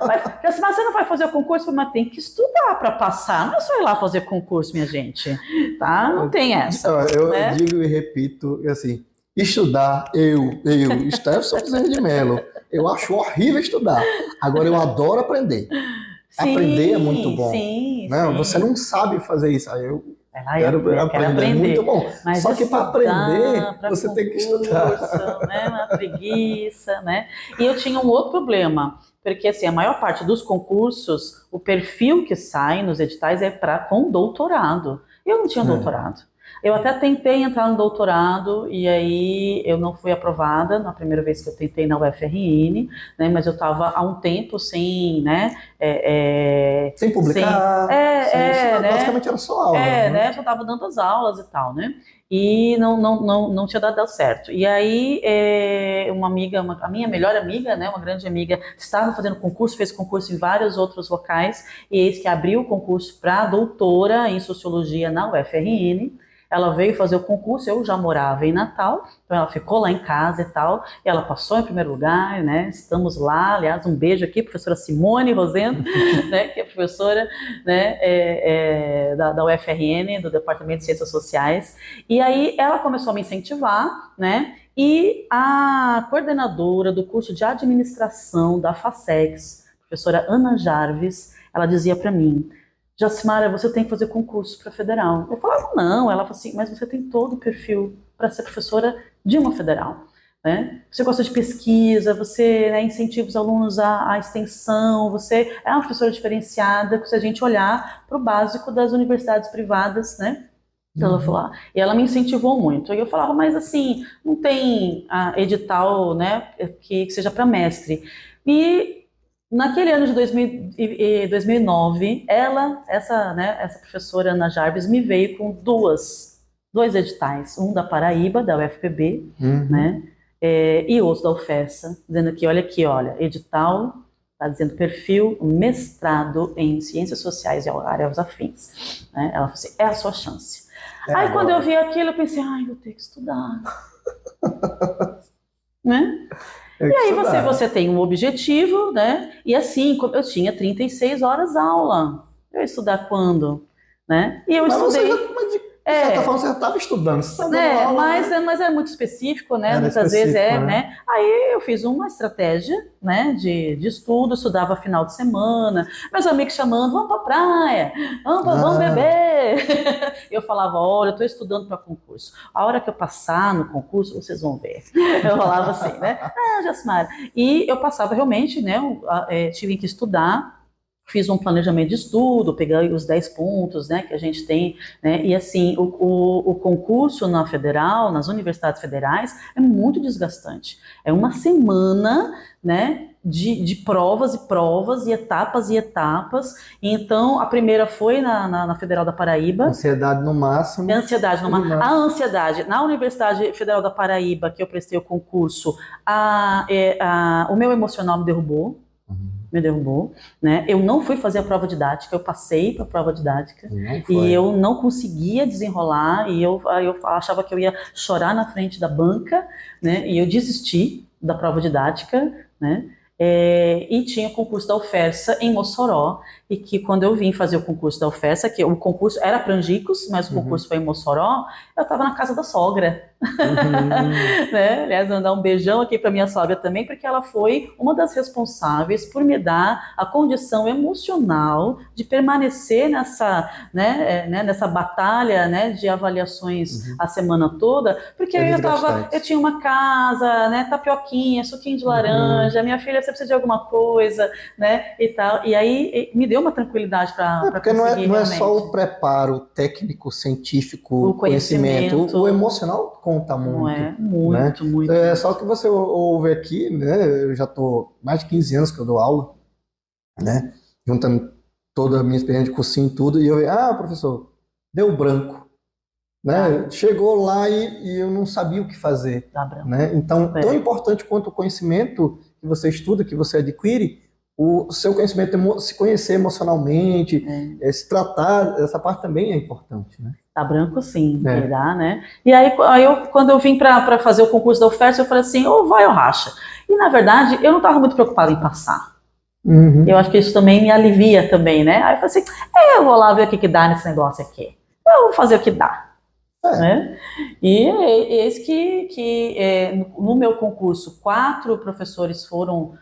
Mas, mas você não vai fazer o concurso, mas tem que estudar para passar, não é só ir lá fazer concurso, minha gente, tá? Não tem essa. Eu, né? digo e repito, assim, estudar, eu, eu, Stefan Bezerra de Mello, eu acho horrível estudar. Agora, eu adoro aprender. Sim, aprender é muito bom. Sim, né? Sim. Você não sabe fazer isso. Aí eu ah, quero, eu, aprender, quero aprender. É muito bom. Mas Só que para aprender, pra você concurso, tem que estudar. Né? Uma preguiça, né? E eu tinha um outro problema, porque assim, a maior parte dos concursos, o perfil que sai nos editais é para com doutorado. Eu não tinha é. Eu até tentei entrar no doutorado e aí eu não fui aprovada na primeira vez que eu tentei na UFRN, né? Mas eu estava há um tempo sem, né? É, é, sem publicar. Sem, é, sem, é, né? Basicamente era só aula. É, né? né? Eu estava dando as aulas e tal, né? e não, não, não, não tinha dado certo. E aí, é, uma amiga, uma, a minha melhor amiga, né, uma grande amiga, estava fazendo concurso, fez concurso em vários outros locais, e eis que abriu o concurso para doutora em sociologia na UFRN. Ela veio fazer o concurso, eu já morava em Natal, então ela ficou lá em casa e tal, e ela passou em primeiro lugar, né? Estamos lá, aliás, um beijo aqui, professora Simone Rosendo, né? Que é professora, né? É, é, da, da UFRN, do Departamento de Ciências Sociais. E aí ela começou a me incentivar, né? E a coordenadora do curso de administração da FASEX, professora Ana Jarves, ela dizia para mim: Jacimara, você tem que fazer concurso para federal. Eu falava, não. Ela falou assim, mas você tem todo o perfil para ser professora de uma federal. Né? Você gosta de pesquisa, você né, incentiva os alunos à, à, extensão, você é uma professora diferenciada, se a gente olhar para o básico das universidades privadas, né? Então, ela falou, ah, e ela me incentivou muito. E eu falava, mas assim, não tem ah, edital né, que, que seja para mestre. E Naquele ano de 2000, 2009, ela, essa, né, essa professora Ana Jarvis, me veio com duas, dois editais, um da Paraíba, da UFPB, uhum. né, é, e outro da UFESA, dizendo que, olha aqui, olha, edital, está dizendo perfil mestrado em Ciências Sociais e áreas afins. Né? Ela falou assim, é a sua chance. É Aí, agora. quando eu vi aquilo, eu pensei, ai, vou ter que estudar. né? É e aí você, você tem um objetivo, né? E assim, eu tinha 36 horas aula. Eu ia estudar quando? Né? E eu mas estudei. Você já, de é, certa forma você estava estudando. Você tá é, aula, mas, né? mas é muito específico, né? Era Muitas vezes é, né? né? Aí eu fiz uma estratégia, né? De, de estudo, estudava final de semana, meus amigos chamando, vamos para praia, vamos, ah. vamos beber. eu falava, olha, eu estou estudando para concurso. A hora que eu passar no concurso, vocês vão ver. Eu falava assim, né? Ah, Jasmara. E eu passava realmente, né? Eu, é, tive que estudar fiz um planejamento de estudo, peguei os 10 pontos né, que a gente tem, né, e assim, o, o, o, concurso na federal, nas universidades federais, é muito desgastante. É uma semana, né, de, de provas e provas, e etapas e etapas. Então, a primeira foi na, na, na Federal da Paraíba. Ansiedade no máximo. Ansiedade no máximo. A ansiedade. Na Universidade Federal da Paraíba, que eu prestei o concurso, a, é, a, o meu emocional me derrubou. Uhum me derrubou, né? Eu não fui fazer a prova didática, eu passei para a prova didática e eu não conseguia desenrolar e eu, eu achava que eu ia chorar na frente da banca, né? E eu desisti da prova didática, né? É, e tinha o concurso da UFESA em Mossoró, e que quando eu vim fazer o concurso da UFESA, que o concurso era para Angicos, mas o uhum. concurso foi em Mossoró, eu estava na casa da sogra. Uhum. né? Aliás, mandar um beijão aqui para minha sogra também, porque ela foi uma das responsáveis por me dar a condição emocional de permanecer nessa, né, é, né nessa batalha né, de avaliações uhum. a semana toda, porque é eu, tava, eu tinha uma casa, né, tapioquinha, suquinho de uhum. laranja, minha filha você precisa de alguma coisa, né, e tal. E aí me deu uma tranquilidade para é, Porque não é, não é só o preparo técnico, científico, o conhecimento, conhecimento o emocional conta muito. Não é? Muito, né? muito. É só que você ouve aqui, né? Eu já estou mais de 15 anos que eu dou aula, né? Juntando toda a minha experiência de cursinho e tudo, e eu vejo, ah, professor, deu branco. Né? Ah. Chegou lá e, e, eu não sabia o que fazer. Tá né? Então, é. tão importante quanto o conhecimento que você estuda, que você adquire, o seu conhecimento, se conhecer emocionalmente, é. se tratar, essa parte também é importante, né? Tá branco sim, é. dá, né? E aí, aí eu, quando eu vim para fazer o concurso da oferta, eu falei assim, ou vai ou racha. E na verdade, eu não estava muito preocupada em passar. Uhum. Eu acho que isso também me alivia também, né? Aí eu falei assim, é, eu vou lá ver o que, que dá nesse negócio aqui. Eu vou fazer o que dá. É. Né? E eis que, que é, no meu concurso, quatro professores foram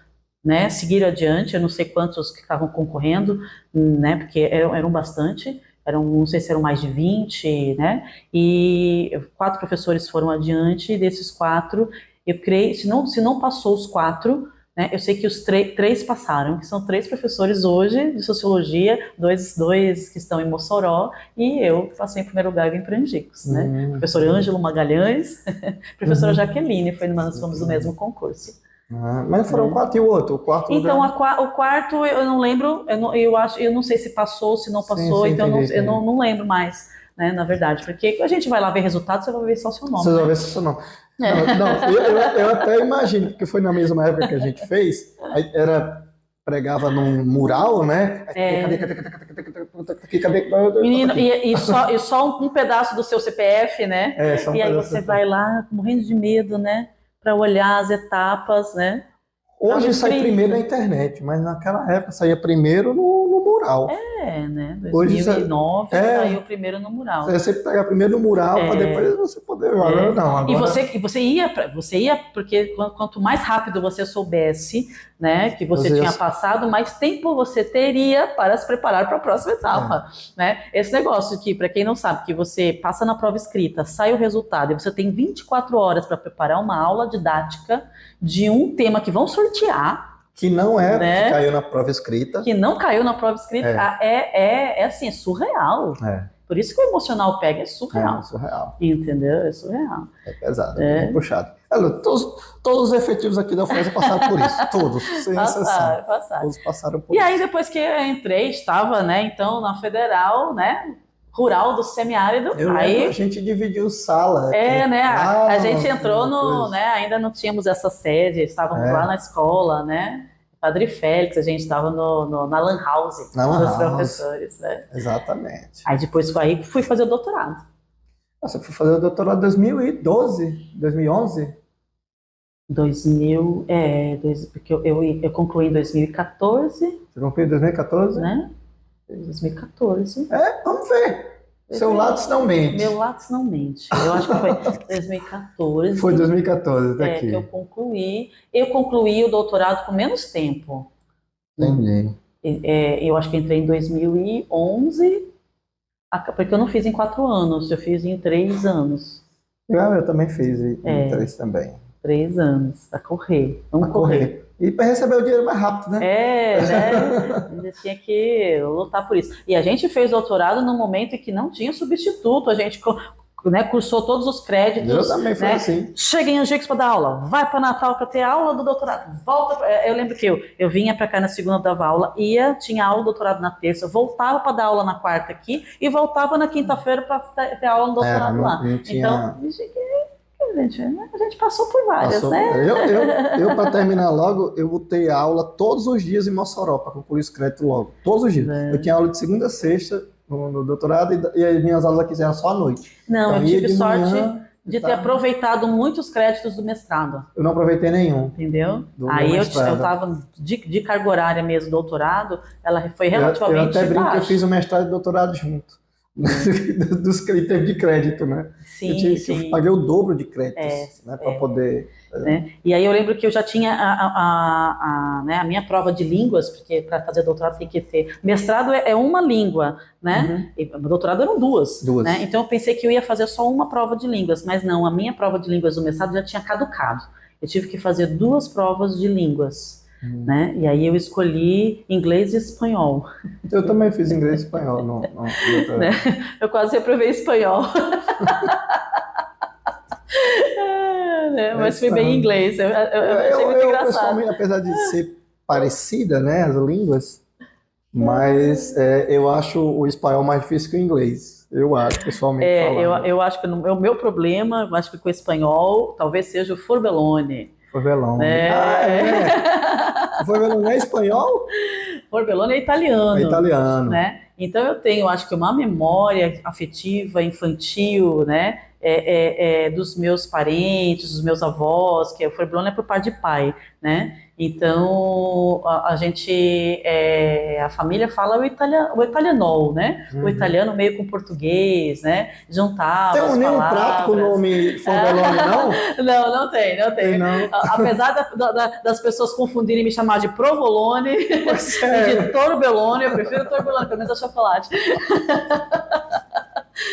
né, seguiram adiante, eu não sei quantos que estavam concorrendo, né, porque eram, eram bastante, eram, não sei se eram mais de 20, né, e quatro professores foram adiante, e desses quatro, eu creio, se não, se não passou os quatro, Né? Eu sei que os três passaram, que são três professores hoje de sociologia, dois, dois que estão em Mossoró, e eu passei em primeiro lugar em Prangicos. Né? Uhum. Professor Ângelo Magalhães, professora uhum. Jaqueline, foi, nós fomos do mesmo concurso. Ah, mas foram é. quatro e o outro, o quarto Então, a, o quarto eu não lembro, eu, não, eu acho, eu não sei se passou, se não passou, sim, sim, então entendi, eu, não, eu não, não lembro mais né, na verdade, porque a gente vai lá ver resultado, você vai ver só o seu nome. Você né? vai ver só seu nome. É. Não, não eu, eu, eu, até imagino, porque foi na mesma época que a gente fez, era pregava num mural, né? É. Menino, e, e, só, e só um, pedaço do seu CPF, né? É, só um e aí você vai lá morrendo de medo, né? Para olhar as etapas, né? Hoje sai primeiro na internet, mas naquela época saía primeiro no, mural. É, né? 2009 Hoje, é, saiu primeiro no mural. Você sempre pegar primeiro no mural é, para depois você poder. É. Não, agora... E você, você ia, você ia porque quanto mais rápido você soubesse, né, que você tinha passado, mais tempo você teria para se preparar para a próxima etapa, é. né? Esse negócio que, para quem não sabe, que você passa na prova escrita, sai o resultado e você tem 24 horas para preparar uma aula didática de um tema que vão sortear. Que não é né? que caiu na prova escrita. Que não caiu na prova escrita. É, é, é, é assim, é surreal. É. Por isso que o emocional pega, é surreal. É, surreal. Entendeu? É surreal. É pesado, é, é puxado. todos, todos os efetivos aqui da UFES passaram por isso. Todos, sem passaram, exceção. Passaram. Todos passaram por e isso. E aí, depois que eu entrei, estava, né, então, na federal, né, rural do semiárido. Eu aí a gente dividiu sala. É, né? A, a gente entrou no, né? Ainda não tínhamos essa sede, estávamos é. lá na escola, né? Padre Félix, a gente estava no, no, na Lan House na dos professores, né? Exatamente. Aí depois aí fui fazer o doutorado. Você foi fazer o doutorado em 2012, 2011? 2000, é, porque eu, eu, eu concluí em 2014. Você concluiu em 2014? Né? 2014. É, vamos ver. Seu Lattes não mente. Meu Lattes não mente. Eu acho que foi 2014. Foi 2014, tá é, aqui. que eu concluí. Eu concluí o doutorado com menos tempo. Entendi. É, eu acho que entrei em 2011, porque eu não fiz em quatro anos, eu fiz em três anos. Eu, eu também fiz em é, três também. Três anos, a correr. Vamos correr. correr. E para receber o dinheiro mais rápido, né? É, né? A gente tinha que lutar por isso. E a gente fez doutorado no momento em que não tinha substituto, a gente né, cursou todos os créditos. Eu também foi né? assim. Chega em Angicos para dar aula, vai para Natal para ter aula do doutorado, volta. Pra... Eu lembro que eu, eu vinha para cá na segunda, dava aula, ia, tinha aula do doutorado na terça, voltava para dar aula na quarta aqui e voltava na quinta-feira para ter aula do doutorado é, não, lá. Não tinha... Então, gente, a gente passou por várias, passou, né? Eu, eu, eu para terminar logo, eu botei aula todos os dias em Mossoró, para concluir os créditos logo. Todos os dias. É. Eu tinha aula de segunda a sexta no, no doutorado e, e, as minhas aulas aqui eram só à noite. Não, então, eu tive sorte manhã, de ter tá. aproveitado muitos créditos do mestrado. Eu não aproveitei nenhum. Entendeu? Aí eu, eu tava de, de carga horária mesmo, doutorado, ela foi relativamente Eu, eu até brinco que eu fiz o mestrado e doutorado junto. dos critérios de crédito, né? Sim, eu, sim. eu paguei o dobro de créditos é, né, para é. poder. Né? E aí eu lembro que eu já tinha a, a, a, né, a minha prova de línguas, porque para fazer doutorado tem que ter. Mestrado é, é uma língua, né? Uhum. E doutorado eram duas. Duas. Né? Então eu pensei que eu ia fazer só uma prova de línguas, mas não, a minha prova de línguas do mestrado já tinha caducado. Eu tive que fazer duas provas de línguas. Uhum. Né? E aí eu escolhi inglês e espanhol. Eu também fiz inglês e espanhol. No, no, no né? Eu quase reprovei espanhol. é, né? Mas fui bem em inglês. Eu, eu, eu achei eu, muito eu, engraçado. apesar de ser parecida, né, as línguas, mas é, eu acho o espanhol mais difícil que o inglês. Eu acho, pessoalmente. É, eu, eu acho que o meu problema, eu acho que com o espanhol, talvez seja o forbelone. Forbelone. É. Ah, é. Forbelone é espanhol? Forbelone é italiano. É italiano. Né? Então eu tenho, acho que uma memória afetiva, infantil, né? É, é, é dos meus parentes, dos meus avós, que é o Forbelone é por parte de pai, né? Então, a, a gente, é, a família fala o, italia, o italianol, né? Uhum. O italiano meio com português, né? Juntava Tem um, nenhum prato com o nome Forbelone, não? não, não tem, não tem. tem não. Apesar da, da, das pessoas confundirem me chamar de provolone é. de torbellone, eu prefiro torbellone, pelo menos a chocolate.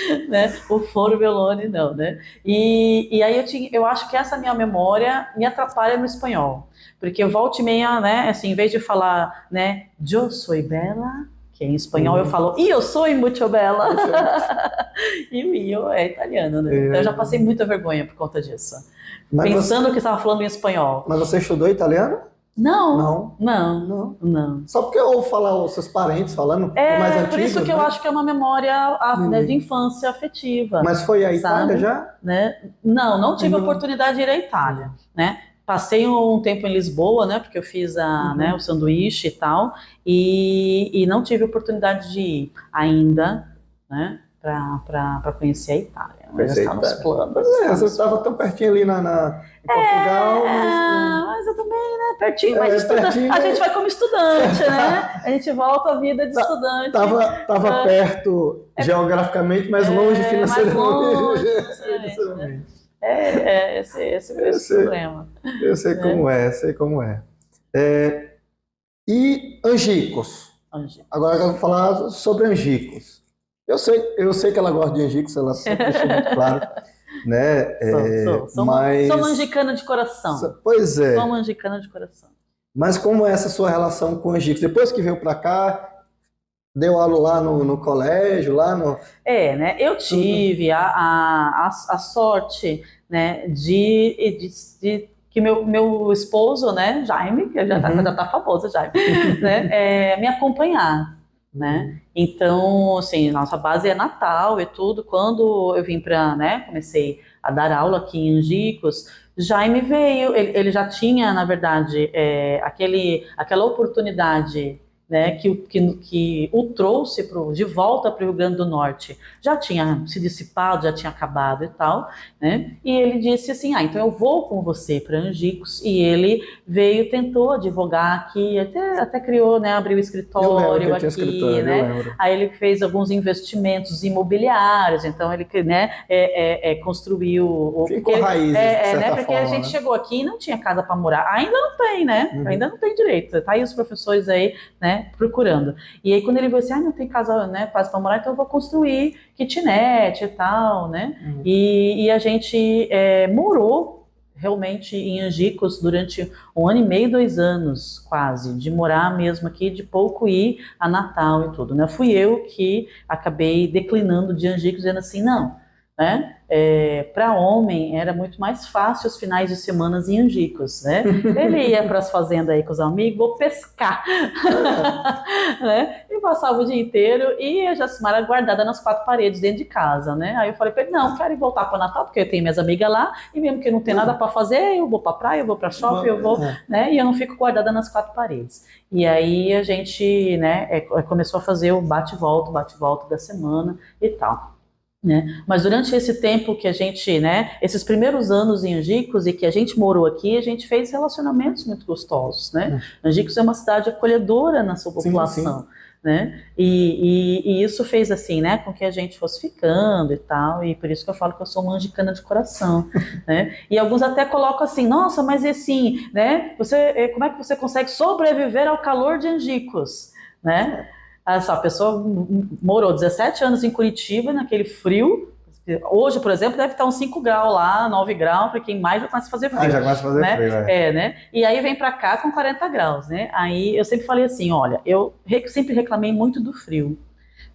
né? O Foro Meloni não, né? E, e aí eu, tinha, eu acho que essa minha memória me atrapalha no espanhol. Porque eu volto e meia, né, assim, em vez de falar, né, eu sou bela, que em espanhol uhum. eu falo, e eu sou muito bela. e o io é italiano, né? É. Então eu já passei muita vergonha por conta disso. Mas Pensando você... que estava falando em espanhol. Mas você estudou italiano? Não, não, não, não, não. Só porque eu ouvo falar os seus parentes falando é, mais antigos, por isso que né? eu acho que é uma memória né, de infância afetiva. Mas foi a Itália já? Né? Não, não tive uhum. oportunidade de ir à Itália, né? Passei um tempo em Lisboa, né? Porque eu fiz a, uhum. né, o sanduíche e tal, e, e não tive oportunidade de ir ainda, né? para conhecer a Itália. Mas. É, você estava tão pertinho ali na, na em Portugal. É, mas... mas eu também, né? Pertinho, mas é, estuda... pertinho, a gente vai como estudante, né? A gente volta à vida de tá, estudante. Tava, tava é. perto geograficamente, mas é, longe financeiramente. Mais longe financeiramente. É, é, esse, esse é o problema. Eu sei como é, sei como é. é e angicos. Angicos. Agora eu vou falar sobre angicos. Eu sei, eu sei que ela gosta de angicos, ela sempre deixou muito claro. Né? Sou, é, sou, sou, mas... sou angicana de coração. Pois é. Sou angicana de coração. Mas como é essa sua relação com angicos? Depois que veio para cá, deu aula lá no, no, colégio, lá no... É, né? Eu tive a, a, a, a sorte né, de, de, de que meu, meu esposo, né, Jaime, que já está uhum. já tá famoso, Jaime, né, é, me acompanhar né? Então, assim, nossa base é Natal e tudo. Quando eu vim para, né, comecei a dar aula aqui em Angicos, Jaime veio, ele, ele já tinha, na verdade, é, aquele, aquela oportunidade né, que, que, que o trouxe pro, de volta para o Rio Grande do Norte já tinha se dissipado, já tinha acabado e tal, né? E ele disse assim: Ah, então eu vou com você para Angicos. E ele veio, tentou advogar aqui, até, até criou, né? Abriu escritório aqui, escritório, né? Aí ele fez alguns investimentos imobiliários, então ele, né? É, é, é construiu. Ficou porque, raiz, é, é, né? Porque forma, a gente né? chegou aqui e não tinha casa para morar. Ainda não tem, né? Uhum. Ainda não tem direito. Tá aí os professores aí, né? Procurando. E aí quando ele viu assim, ah, não tem casa, né, quase para morar, então eu vou construir kitnet e tal, né? Uhum. E, e, a gente é, morou realmente em Angicos durante um ano e meio, dois anos quase, de morar mesmo aqui, de pouco ir a Natal e tudo, né? Fui eu que acabei declinando de Angicos, dizendo assim, não, né? É, para homem era muito mais fácil os finais de semana em Angicos, né? Ele ia para as fazendas aí com os amigos, vou pescar, né? E passava o dia inteiro e a Jacimara guardada nas quatro paredes dentro de casa, né? Aí eu falei para ele, não, quero ir voltar para Natal porque eu tenho minhas amigas lá e mesmo que não tem nada para fazer, eu vou para praia, eu vou para shopping, eu vou, é. né? E eu não fico guardada nas quatro paredes. E aí a gente, né, é, começou a fazer o bate-volta, bate-volta da semana e tal. Né? Mas durante esse tempo que a gente, né, esses primeiros anos em Angicos e que a gente morou aqui, a gente fez relacionamentos muito gostosos, né? É. Angicos é uma cidade acolhedora na sua população, sim, sim. né? E, e, e, isso fez assim, né, com que a gente fosse ficando e tal, e por isso que eu falo que eu sou uma angicana de coração, né? E alguns até colocam assim, nossa, mas assim, né? Você, eh, como é que você consegue sobreviver ao calor de Angicos, né? Essa pessoa morou 17 anos em Curitiba, naquele frio. Hoje, por exemplo, deve estar uns 5 graus lá, 9 graus, para quem mais já começa a fazer frio. Ah, já começa a fazer né? frio, é. é. né? E aí vem para cá com 40 graus, né? Aí eu sempre falei assim, olha, eu sempre reclamei muito do frio.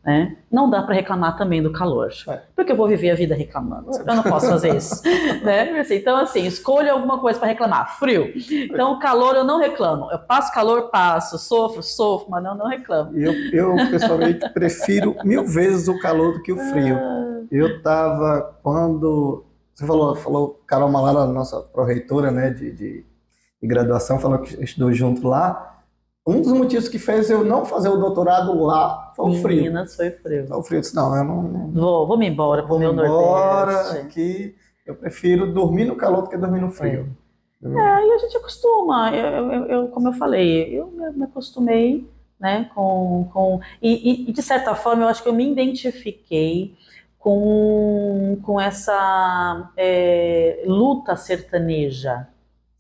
Né? Não dá para reclamar também do calor, é. porque eu vou viver a vida reclamando. Eu não posso fazer isso. né? Então, assim, escolha alguma coisa para reclamar. Frio. Então, calor eu não reclamo. Eu passo calor, passo. Sofro, sofro, mas não, não reclamo. Eu, eu pessoalmente, prefiro mil vezes o calor do que o frio. Ah. Eu estava, quando. Você falou, falou Carol Malara, nossa pró-reitora né, de, de, de graduação, falou que estudou junto lá. Um dos motivos que fez eu não fazer o doutorado lá foi o frio. Minas foi frio. Foi o frio. Eu disse, não, eu não. Vou, vou me embora pro meu embora Nordeste. aqui. Eu prefiro dormir no calor do que dormir no frio. É, é e a gente acostuma. Eu, eu, eu, como eu falei, eu me acostumei, né, com. com e, e, de certa forma, eu acho que eu me identifiquei com, com essa é, luta sertaneja,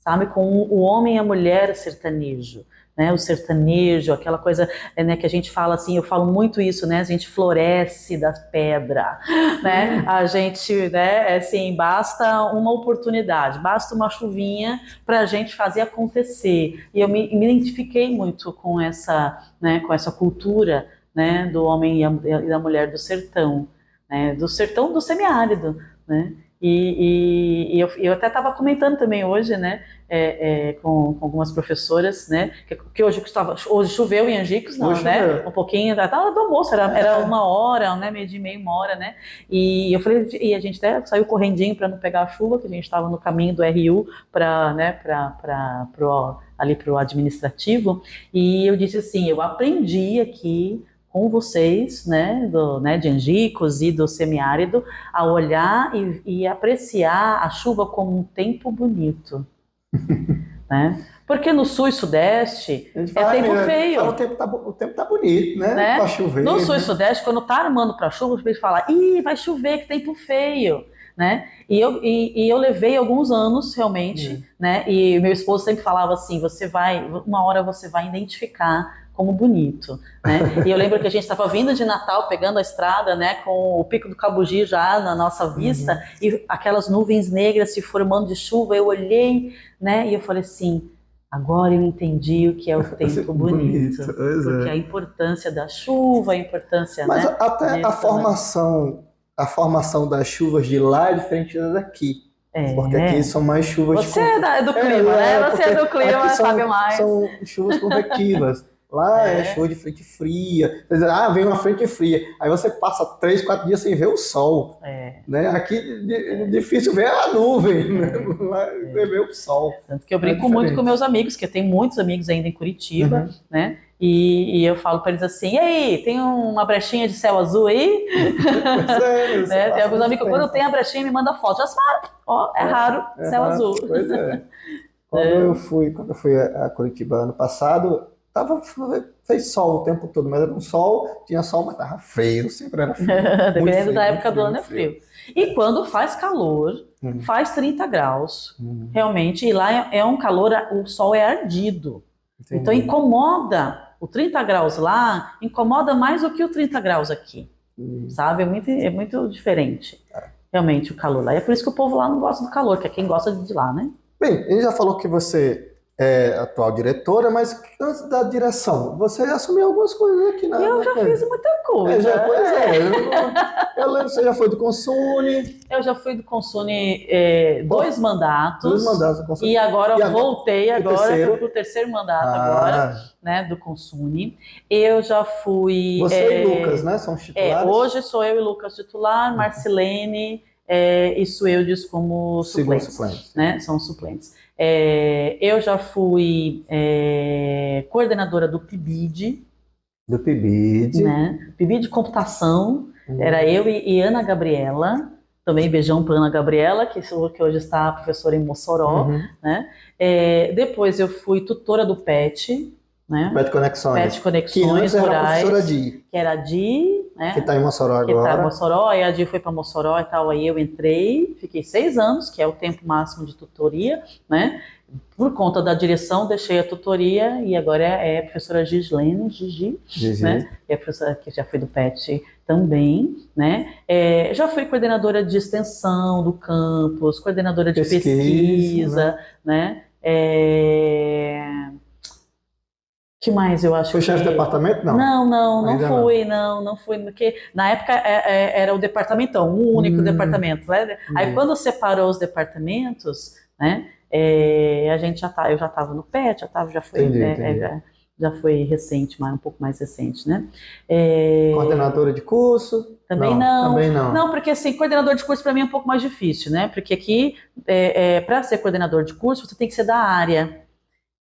sabe? Com o homem e a mulher sertanejo né, o sertanejo, aquela coisa né, que a gente fala assim, eu falo muito isso, né, a gente floresce da pedra, né, a gente, né, é assim, basta uma oportunidade, basta uma chuvinha para a gente fazer acontecer, e eu me, me identifiquei muito com essa, né, com essa cultura, né, do homem e, a, e da mulher do sertão, né, do sertão do semiárido, né, e, e, e eu, eu, até estava comentando também hoje, né, é, é, com, com, algumas professoras, né, que, que hoje, estava, hoje choveu em Angicos, não, hoje né, choveu. um pouquinho, estava do almoço, era, era uma hora, né, meio de meia, uma hora, né, e eu falei, e a gente até saiu correndinho para não pegar a chuva, que a gente estava no caminho do RU para, né, para ali para o administrativo, e eu disse assim, eu aprendi aqui com vocês, né, do, né, de Angicos e do semiárido, a olhar e, e apreciar a chuva como um tempo bonito. né? Porque no sul e sudeste é tempo feio. Fala, o, tempo tá, o tempo tá bonito, né? né? Pra chover. No sul e sudeste, quando tá armando para chuva, gente fala, ih, vai chover, que tempo feio. Né? E eu, e, e eu levei alguns anos realmente, uhum. né? E meu esposo sempre falava assim: você vai, uma hora você vai identificar como bonito, né? E eu lembro que a gente estava vindo de Natal, pegando a estrada, né, com o Pico do Cabugi já na nossa vista uhum. e aquelas nuvens negras se formando de chuva. Eu olhei, né, e eu falei assim: agora eu entendi o que é o tempo bonito, bonito porque é. a importância da chuva, a importância, Mas né, até a formação, a formação das chuvas de lá é diferente das daqui. É. Porque aqui são mais chuvas. Você é do clima, é, né? Você é do clima, sabe mais. São chuvas convectivas. Lá é. é show de frente fria. Ah, vem uma frente fria. Aí você passa três, quatro dias sem ver o sol. É. Né? Aqui é difícil ver a nuvem. Né? Lá é. ver o sol. Tanto que eu brinco é muito com meus amigos, que eu tenho muitos amigos ainda em Curitiba, uhum. né? E, e, eu falo para eles assim: e aí, tem uma brechinha de céu azul aí? É, né? Tem alguns amigos que quando tem a brechinha me manda foto. Já ó, é, é raro, céu azul. Pois é. Quando eu fui, quando eu fui a Curitiba ano passado, Tava, fez sol o tempo todo, mas era um sol, tinha sol, mas tava frio, sempre era frio. Dependendo da época frio, do ano é frio. frio. E quando faz calor, uhum. faz 30 graus, uhum. realmente, e lá é, é, um calor, o sol é ardido. Entendi. Então incomoda, o 30 graus lá incomoda mais do que o 30 graus aqui. Uhum. Sabe? É muito, é muito diferente, é. realmente, o calor lá. E é por isso que o povo lá não gosta do calor, que é quem gosta de lá, né? Bem, ele já falou que você é, atual diretora, mas antes da direção, você assumiu algumas coisas aqui na. Eu já fiz muita coisa. É, já, pois é. Eu, eu, lembro você já foi do Consune. Eu já fui do Consune é, dois mandatos. Dois mandatos do Consune. E agora e voltei agora para o terceiro mandato ah. agora, né, do Consune. Eu já fui. Você é, e Lucas, né? São titulares. É, hoje sou eu e Lucas titular, uhum. Marcilene é, e Sueldes como suplentes, suplentes. Né? São suplentes. É, eu já fui é, coordenadora do PIBID. Do PIBID. Né? PIBID Computação. Uhum. Era eu e, e, Ana Gabriela. Também beijão para Ana Gabriela, que, que hoje está professora em Mossoró. Uhum. Né? É, depois eu fui tutora do PET. Né? PET Conexões. PET Conexões que Rurais. Era a Di. Que era Di né? Que está em Mossoró agora. Que está em Mossoró, aí a Di foi para Mossoró e tal, aí eu entrei, fiquei seis anos, que é o tempo máximo de tutoria, né? Por conta da direção, deixei a tutoria e agora é, é a professora Gislene, Gigi, Gigi. né? É a professora que já foi do PET também, né? É, já fui coordenadora de extensão do campus, coordenadora de pesquisa, pesquisa né? né? É que mais eu acho Foi chefe de departamento? Não. Não, não, não Ainda fui, não. não, não fui, porque na época é, é, era o departamentão, um único hum, departamento, né? Hum. Aí quando separou os departamentos, né? É, a gente já tá, eu já estava no PET, já tava, já foi, entendi, é, entendi. já, já foi recente, mas um pouco mais recente, né? É, Coordenadora de curso? Também não, não, Também não. Não, porque assim, coordenador de curso para mim é um pouco mais difícil, né? Porque aqui, é, para ser coordenador de curso, você tem que ser da área.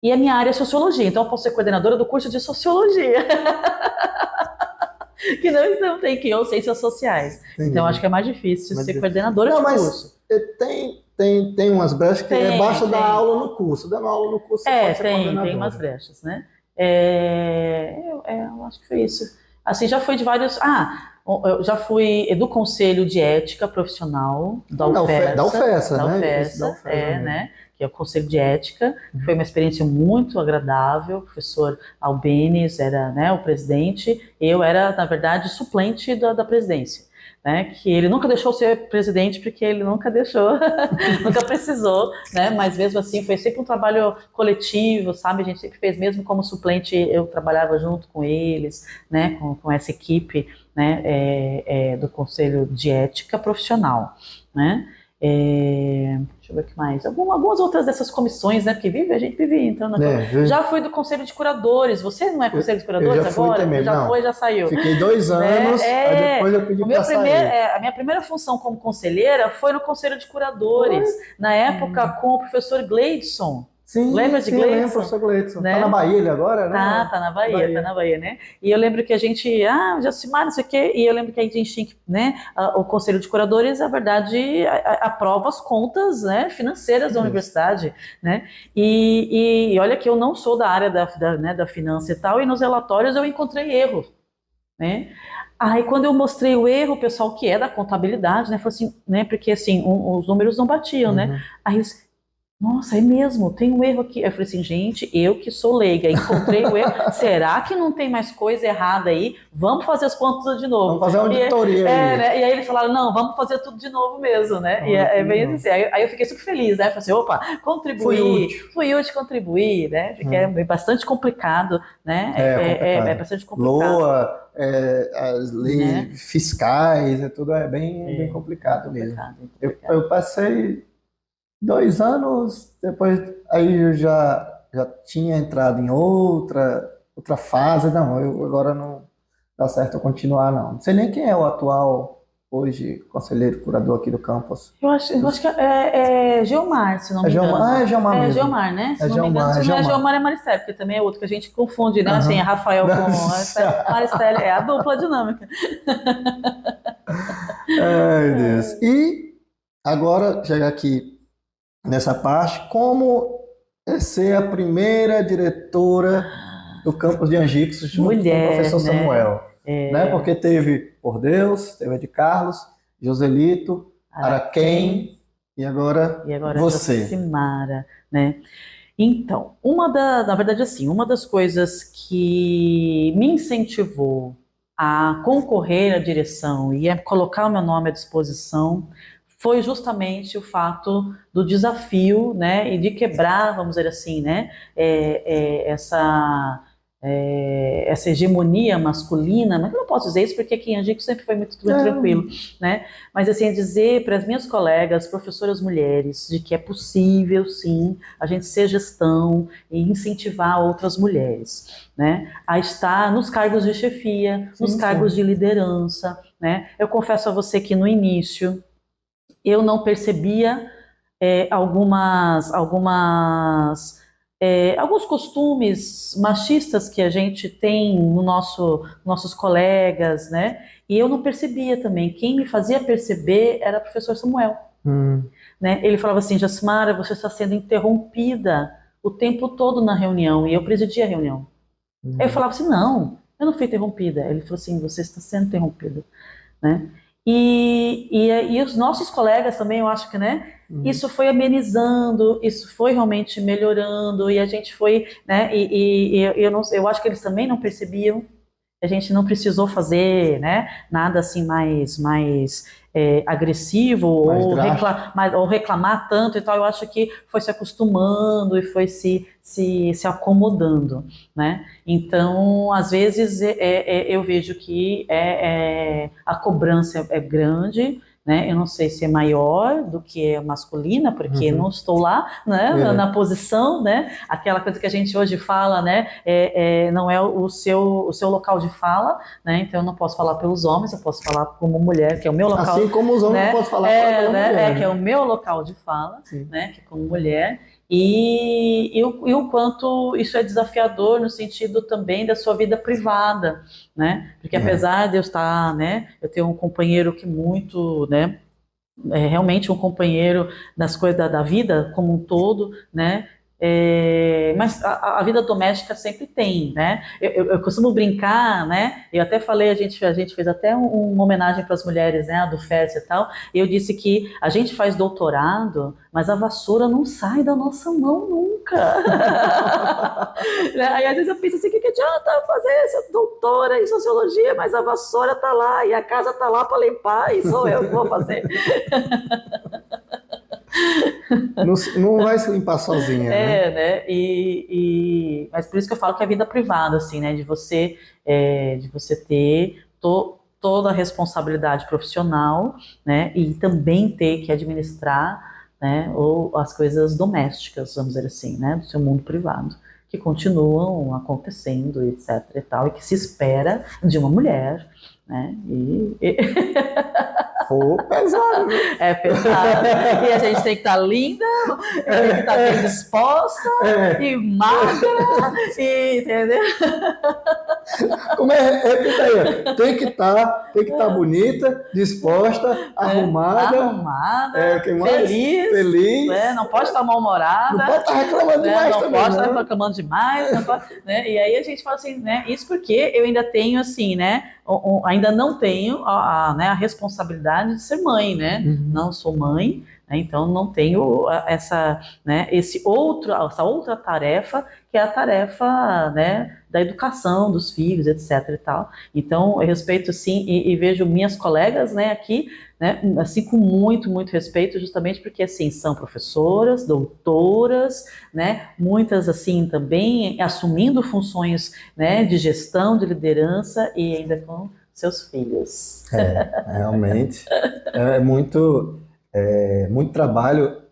E a minha área é sociologia, então eu posso ser coordenadora do curso de sociologia. que não, tem que ou ciências sociais. Entendi. Então acho que é mais difícil mas, ser coordenadora não, de mas curso. Tem, tem, tem umas brechas que tem, é basta dar aula no curso. Dando aula no curso, é, tem, tem umas brechas, né? É, eu, é, eu acho que foi isso. Assim, já foi de vários. Ah, eu já fui do Conselho de Ética Profissional da UFES. Da UFES, da né? UFES, é, né? Que é o Conselho de Ética. Foi uma experiência muito agradável. O professor Albenes era né, o presidente, eu era, na verdade, suplente da, da presidência né, que ele nunca deixou ser presidente porque ele nunca deixou, nunca precisou, né, mas mesmo assim foi sempre um trabalho coletivo, sabe, a gente sempre fez, mesmo como suplente, eu trabalhava junto com eles, né, com, com essa equipe, né, é, é, do Conselho de Ética Profissional, né, é, deixa eu ver o que mais. algumas outras dessas comissões, né? Porque vive, a gente vive entrando é, Já fui do Conselho de Curadores. Você não é Conselho de Curadores agora? Também, já não. foi, já saiu. Fiquei dois né? anos, é, depois eu pedi para sair. É, a minha primeira função como conselheira foi no Conselho de Curadores, na época hum. com o professor Gleidson. Sim, Lembra de sim, Gleidson? Lembro, professor Gleidson. Né? Tá na Bahia ele agora, né? Tá, tá na Bahia, Bahia, tá na Bahia, né? E eu lembro que a gente, ah, Jacimar, não sei o quê, e eu lembro que a gente tinha que, né, o Conselho de Curadores, na verdade, aprova as contas, né, financeiras da universidade, né? E, e, e, olha que eu não sou da área da, da, né, da finança e tal, e nos relatórios eu encontrei erro, né? Aí quando eu mostrei o erro, o pessoal que é da contabilidade, né, falou assim, né, porque assim, um, os números não batiam, né? uhum. né? Aí eles, nossa, é mesmo, tem um erro aqui. Eu falei assim, gente, eu que sou leiga, encontrei o erro. Será que não tem mais coisa errada aí? Vamos fazer as contas de novo. Vamos fazer uma auditoria e, é, né? E aí eles falaram, não, vamos fazer tudo de novo mesmo, né? Vamos e é, é bem assim. Aí, aí, eu fiquei super feliz, né? Falei assim, opa, contribuir, fui útil, fui útil contribuir, né? Porque hum. é bastante complicado, né? É, é, é, é bastante complicado. Loa, é, as leis né? fiscais, é tudo é bem, bem complicado mesmo. Complicado, complicado. Eu, eu passei dois anos, depois aí eu já, já tinha entrado em outra, outra fase. Não, eu agora não dá certo eu continuar, não. Não sei nem quem é o atual hoje conselheiro curador aqui do campus. Eu acho, eu acho que é, é Geomar, se não me é engano. Ah, é Geomar É Geomar, né? Se é não Geomar, me engano, se não é Geomar, é Geomar é Maristela, porque também é outro que a gente confunde, né? Uhum. Assim, é Rafael com Maristela, é a dupla dinâmica. Ai, Deus. E agora, chegar aqui nessa parte, como é ser a primeira diretora do campus de Angicos junto Mulher, com o professor né? Samuel. É... Né? Porque teve Por Deus, teve de Carlos, Joselito, Araquém e agora, e agora você. Simara, né? Então, uma da, na verdade, assim, uma das coisas que me incentivou a concorrer à direção e a colocar o meu nome à disposição foi justamente o fato do desafio, né, e de quebrar, vamos dizer assim, né, é, é, essa é, essa hegemonia masculina, mas eu não posso dizer isso porque aqui em Angico sempre foi muito, muito tranquilo, né? Mas assim, dizer para as minhas colegas, professoras mulheres, de que é possível sim a gente ser gestão e incentivar outras mulheres, né? A estar nos cargos de chefia, sim, nos cargos sim. de liderança, né? Eu confesso a você que no início eu não percebia é, algumas, algumas é, alguns costumes machistas que a gente tem no nosso nossos colegas, né? E eu não percebia também. Quem me fazia perceber era o professor Samuel. Hum. Né? Ele falava assim, Jasmara, você está sendo interrompida o tempo todo na reunião. E eu presidia a reunião. Hum. Eu falava assim, não, eu não fui interrompida. Ele falou assim, você está sendo interrompida. Né? E, e, e, os nossos colegas também, eu acho que, né? Uhum. Isso foi amenizando, isso foi realmente melhorando, e a gente foi, né? E, e eu, não, eu acho que eles também não percebiam. A gente não precisou fazer, né? Nada assim mais, mais é, agressivo ou, recla mais, ou, reclamar tanto e tal, eu acho que foi se acostumando e foi se, se, se acomodando, né? Então, às vezes, é, é, é eu vejo que é, é, a cobrança é grande, né? Eu não sei se é maior do que a masculina, porque uhum. não estou lá, né? É. Na, posição, né? Aquela coisa que a gente hoje fala, né? É, é, não é o seu, o seu local de fala, né? Então eu não posso falar pelos homens, eu posso falar como mulher, que é o meu local. Assim como os homens né? não posso falar é, pela né? mulher. É, que é o meu local de fala, Sim. né? Que é como mulher. E, e, o, e, o, quanto isso é desafiador no sentido também da sua vida privada, né? Porque é. apesar de eu estar, né, eu tenho um companheiro que muito, né, é realmente um companheiro das coisas da, da vida como um todo, né? É, mas a, a, vida doméstica sempre tem, né? Eu, eu, eu, costumo brincar, né? Eu até falei, a gente, a gente fez até um, uma homenagem para as mulheres, né? Do FES e tal. E eu disse que a gente faz doutorado, mas a vassoura não sai da nossa mão nunca. Né? Aí às vezes eu penso assim, o que, que adianta fazer doutora em sociologia, mas a vassoura tá lá e a casa tá lá para limpar e sou eu que vou fazer. Não, não vai se limpar sozinha, né? É, né? E, e, mas por isso que eu falo que é vida privada, assim, né? De você, é, de você ter to, toda a responsabilidade profissional, né? E também ter que administrar, né? Ou as coisas domésticas, vamos dizer assim, né? Do seu mundo privado que continuam acontecendo, etc. e tal, e que se espera de uma mulher, né? E... Pô, pesado. É pesado. E a gente tem que estar tá linda, tem que estar tá bem disposta, é. e magra, e, entendeu? Como é? Repita aí. Tem que estar, tá, tem que estar tá bonita, disposta, é. arrumada. Arrumada, é, feliz. Feliz. Né? Não pode estar mal-humorada. Não pode estar reclamando né? demais Não também, pode estar reclamando demais. Pode, né? E aí a gente fala assim, né? Isso porque eu ainda tenho, assim, né? Ainda não tenho a, a, né, a responsabilidade de ser mãe, né? Uhum. Não sou mãe, então não tenho essa, né, esse outro, essa outra tarefa que é a tarefa, né, da educação dos filhos, etc. E tal. Então eu respeito sim e, e vejo minhas colegas, né, aqui né, assim com muito, muito respeito, justamente porque assim são professoras, doutoras, né, muitas assim também assumindo funções, né, de gestão, de liderança e ainda com seus filhos. É, realmente é muito, é, muito trabalho.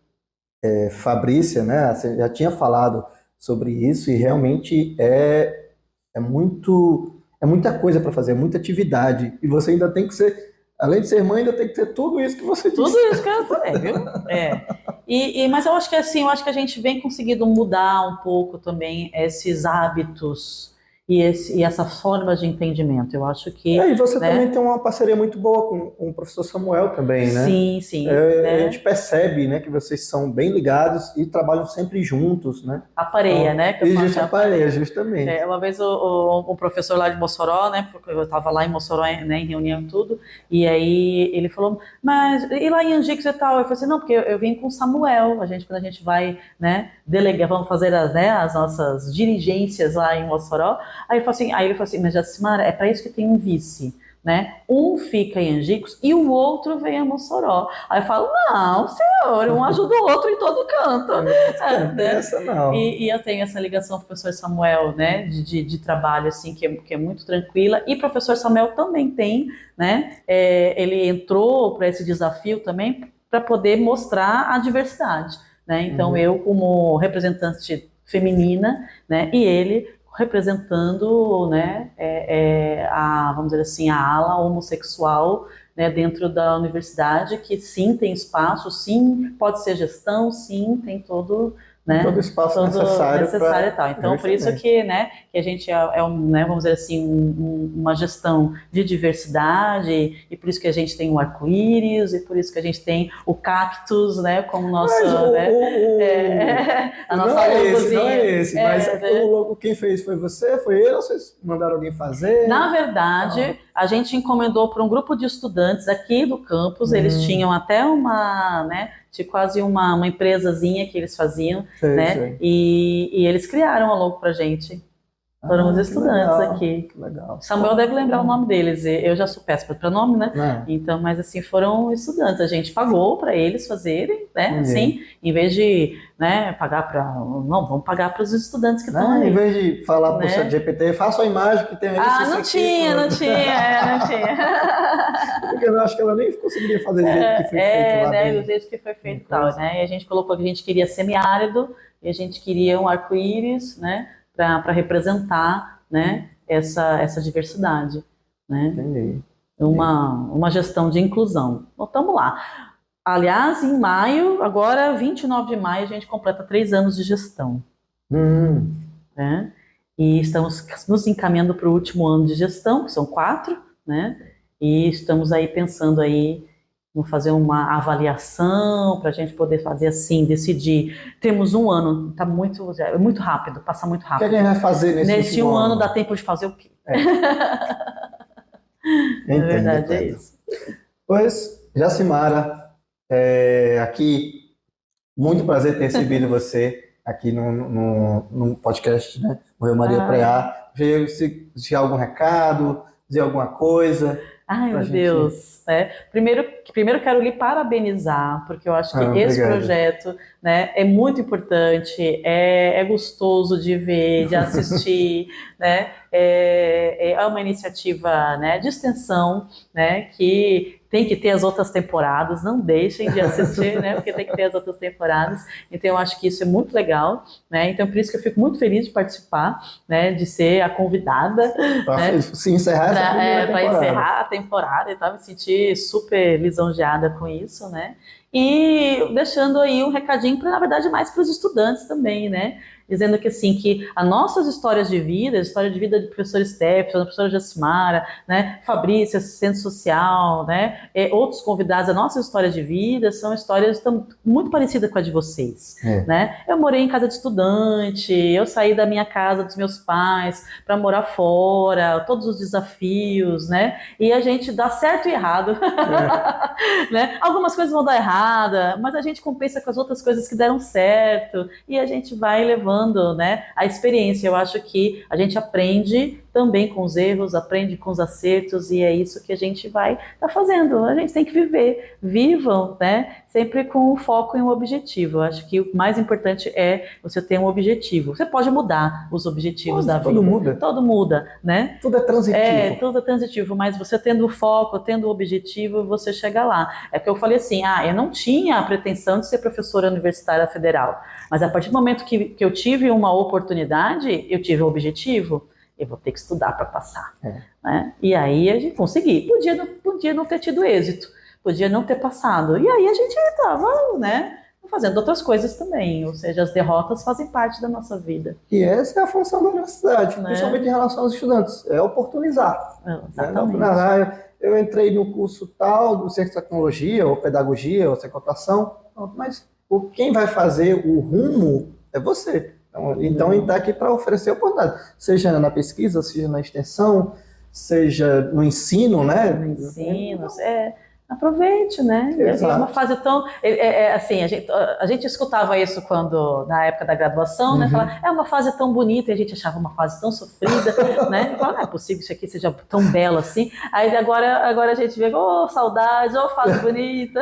É, Fabrícia, né, você já tinha falado sobre isso e realmente é, é muito é muita coisa para fazer, é muita atividade e você ainda tem que ser Além de ser mãe, ainda tem que ter tudo isso que você disse. Tudo isso que eu falei, viu? É. E, e, mas eu acho que assim, eu acho que a gente vem conseguindo mudar um pouco também esses hábitos e, esse, e essa forma de entendimento. Eu acho que. É, e você né? também tem uma parceria muito boa com, com, o professor Samuel também, né? Sim, sim. É, né? A gente percebe né, que vocês são bem ligados e trabalham sempre juntos, né? A pareia, então, né? Que eu a pareia, justamente. É, uma vez o, o, o, professor lá de Mossoró, né? Porque eu estava lá em Mossoró né, em reunião e tudo, e aí ele falou, mas e lá em Angicos e tal? Eu falei assim, não, porque eu, eu vim com o Samuel, a gente, quando a gente vai, né, delegar, vamos fazer as, né, as nossas diligências lá em Mossoró, Aí ele falou assim, aí ele falou assim, mas Jacimara, é para isso que tem um vice. Né? Um fica em Angicos e o outro vem a Mossoró. Aí eu falo, não, senhor, um ajuda o outro em todo canto. É, né? essa não. E, e, eu tenho essa ligação com o professor Samuel, né, de, de, de trabalho, assim, que é, que é, muito tranquila. E o professor Samuel também tem, né, é, ele entrou para esse desafio também para poder mostrar a diversidade. Né? Então, uhum. eu, como representante feminina, né, e ele representando né, é, é, a, vamos dizer assim, a ala homossexual né, dentro da universidade, que sim tem espaço, sim pode ser gestão, sim tem todo né? Todo espaço todo necessário. necessário e tal. Então, por isso que, né, que a gente é, é um, né, vamos dizer assim, um, uma gestão de diversidade, e por isso que a gente tem o arco-íris, e por isso que a gente tem o cactus, né, como nosso, mas né, o, é, a nossa não é esse, não é esse, é, mas né? o logo quem fez foi você, foi ele, ou vocês mandaram alguém fazer? Na verdade, a gente encomendou para um grupo de estudantes aqui do campus, hum. eles tinham até uma, né, de quase uma, uma empresazinha que eles faziam, sei, né? Sei. E, e eles criaram a logo pra gente. Foram ah, os estudantes legal, aqui. Legal. Samuel deve lembrar o nome deles. Eu já sou péssima para nome, né? É. Então, mas assim, foram estudantes. A gente pagou para eles fazerem, né? Assim, em vez de né, pagar para. Não, vamos pagar para os estudantes que estão aí. Em vez de falar para o né? GPT, faça a imagem que tem aí. Ah, não tinha, não tinha, é, não tinha. Porque eu acho que ela nem conseguiria fazer do jeito que foi é, feito. É, né? Do jeito que foi feito e tal, né? E a gente colocou que a gente queria semiárido e a gente queria um arco-íris, né? Para representar né, essa, essa diversidade. Né? Entendi. Uma, uma gestão de inclusão. Então, estamos lá. Aliás, em maio, agora 29 de maio, a gente completa três anos de gestão. Hum. Né? E estamos nos encaminhando para o último ano de gestão, que são quatro, né? E estamos aí pensando aí Vamos fazer uma avaliação para a gente poder fazer assim, decidir. Temos um ano, está muito, é muito rápido, passa muito rápido. O que a gente vai fazer nesse, nesse um ano? ano? dá tempo de fazer o quê? É. Na verdade, é isso. Pois, Jacimara, é, aqui, muito prazer ter recebido você aqui no, no, no podcast, né? Morreu Maria ah. Preá. Se, se algum recado, dizer alguma coisa. Ai, meu. Deus. Né? Primeiro, primeiro quero lhe parabenizar, porque eu acho que ah, esse projeto né, é muito importante, é, é gostoso de ver, de assistir, né? É, é uma iniciativa né, de extensão né, que tem que ter as outras temporadas, não deixem de assistir, né? Porque tem que ter as outras temporadas. Então eu acho que isso é muito legal, né? Então por isso que eu fico muito feliz de participar, né? De ser a convidada, para né? se encerrar essa pra, é, Para encerrar a temporada e tal, me sentir super lisonjeada com isso, né? E deixando aí um recadinho para, na verdade, mais para os estudantes também, né? Dizendo que assim que as nossas histórias de vida, a história de vida do professor Steph, da professora Jacimara, né, Fabrícia, assistente social, né, outros convidados, a nossa história de vida são histórias tão, muito parecidas com a de vocês, é. né? Eu morei em casa de estudante, eu saí da minha casa dos meus pais para morar fora, todos os desafios, né? E a gente dá certo e errado, é. né? Algumas coisas vão dar errada, mas a gente compensa com as outras coisas que deram certo e a gente vai levando né, a experiência. Eu acho que a gente aprende também com os erros, aprende com os acertos e é isso que a gente vai estar tá fazendo. A gente tem que viver, vivam, né? Sempre com o foco em um objetivo. Eu acho que o mais importante é você ter um objetivo. Você pode mudar os objetivos Nossa, da vida. Todo muda. Todo muda, né? Tudo é transitivo. É, tudo é transitivo, mas você tendo o foco, tendo o objetivo, você chega lá. É que eu falei assim, ah, eu não tinha a pretensão de ser professora universitária federal, mas a partir do momento que, que eu tive uma oportunidade, eu tive o um objetivo eu vou ter que estudar para passar. É. Né? E aí a gente consegui. Podia não, podia não ter tido êxito, podia não ter passado. E aí a gente estava, né? Fazendo outras coisas também, ou seja, as derrotas fazem parte da nossa vida. E essa é a função da universidade, né? principalmente em relação aos estudantes, é oportunizar. É, exatamente. Né? Eu entrei no curso tal, do Centro de Tecnologia, ou Pedagogia, ou Computação, mas quem vai fazer o rumo é você. Então, então a gente está aqui para oferecer oportunidade, seja na pesquisa, seja na extensão, seja no ensino, né? No ensino, é aproveite, né? Exato. É uma fase tão. É, é, é, assim, a gente, a gente escutava isso quando, na época da graduação, né? uhum. né? Falar, é uma fase tão bonita, e a gente achava uma fase tão sofrida, né? Fala, não é possível que isso aqui seja tão belo assim. Aí agora, agora a gente vê, ô, oh, saudade, ô, oh, fase bonita.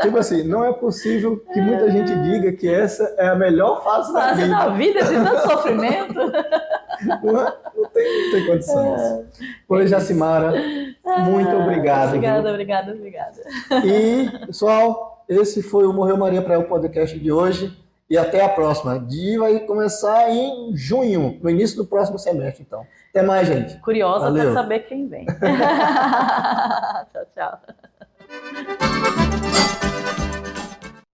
tipo assim, não é possível que muita é. gente diga que essa é a melhor fase, fase da vida. da vida, esse tanto sofrimento. Não, é? não, tem, não tem condições. É. Oi, Jacimara, muito obrigado. Obrigada, viu? obrigada, obrigada. E, pessoal, esse foi o Morreu Maria para o podcast de hoje. E até a próxima. dia vai começar em junho, no início do próximo semestre, então. Até mais, gente. Curiosa para saber quem vem. tchau, tchau.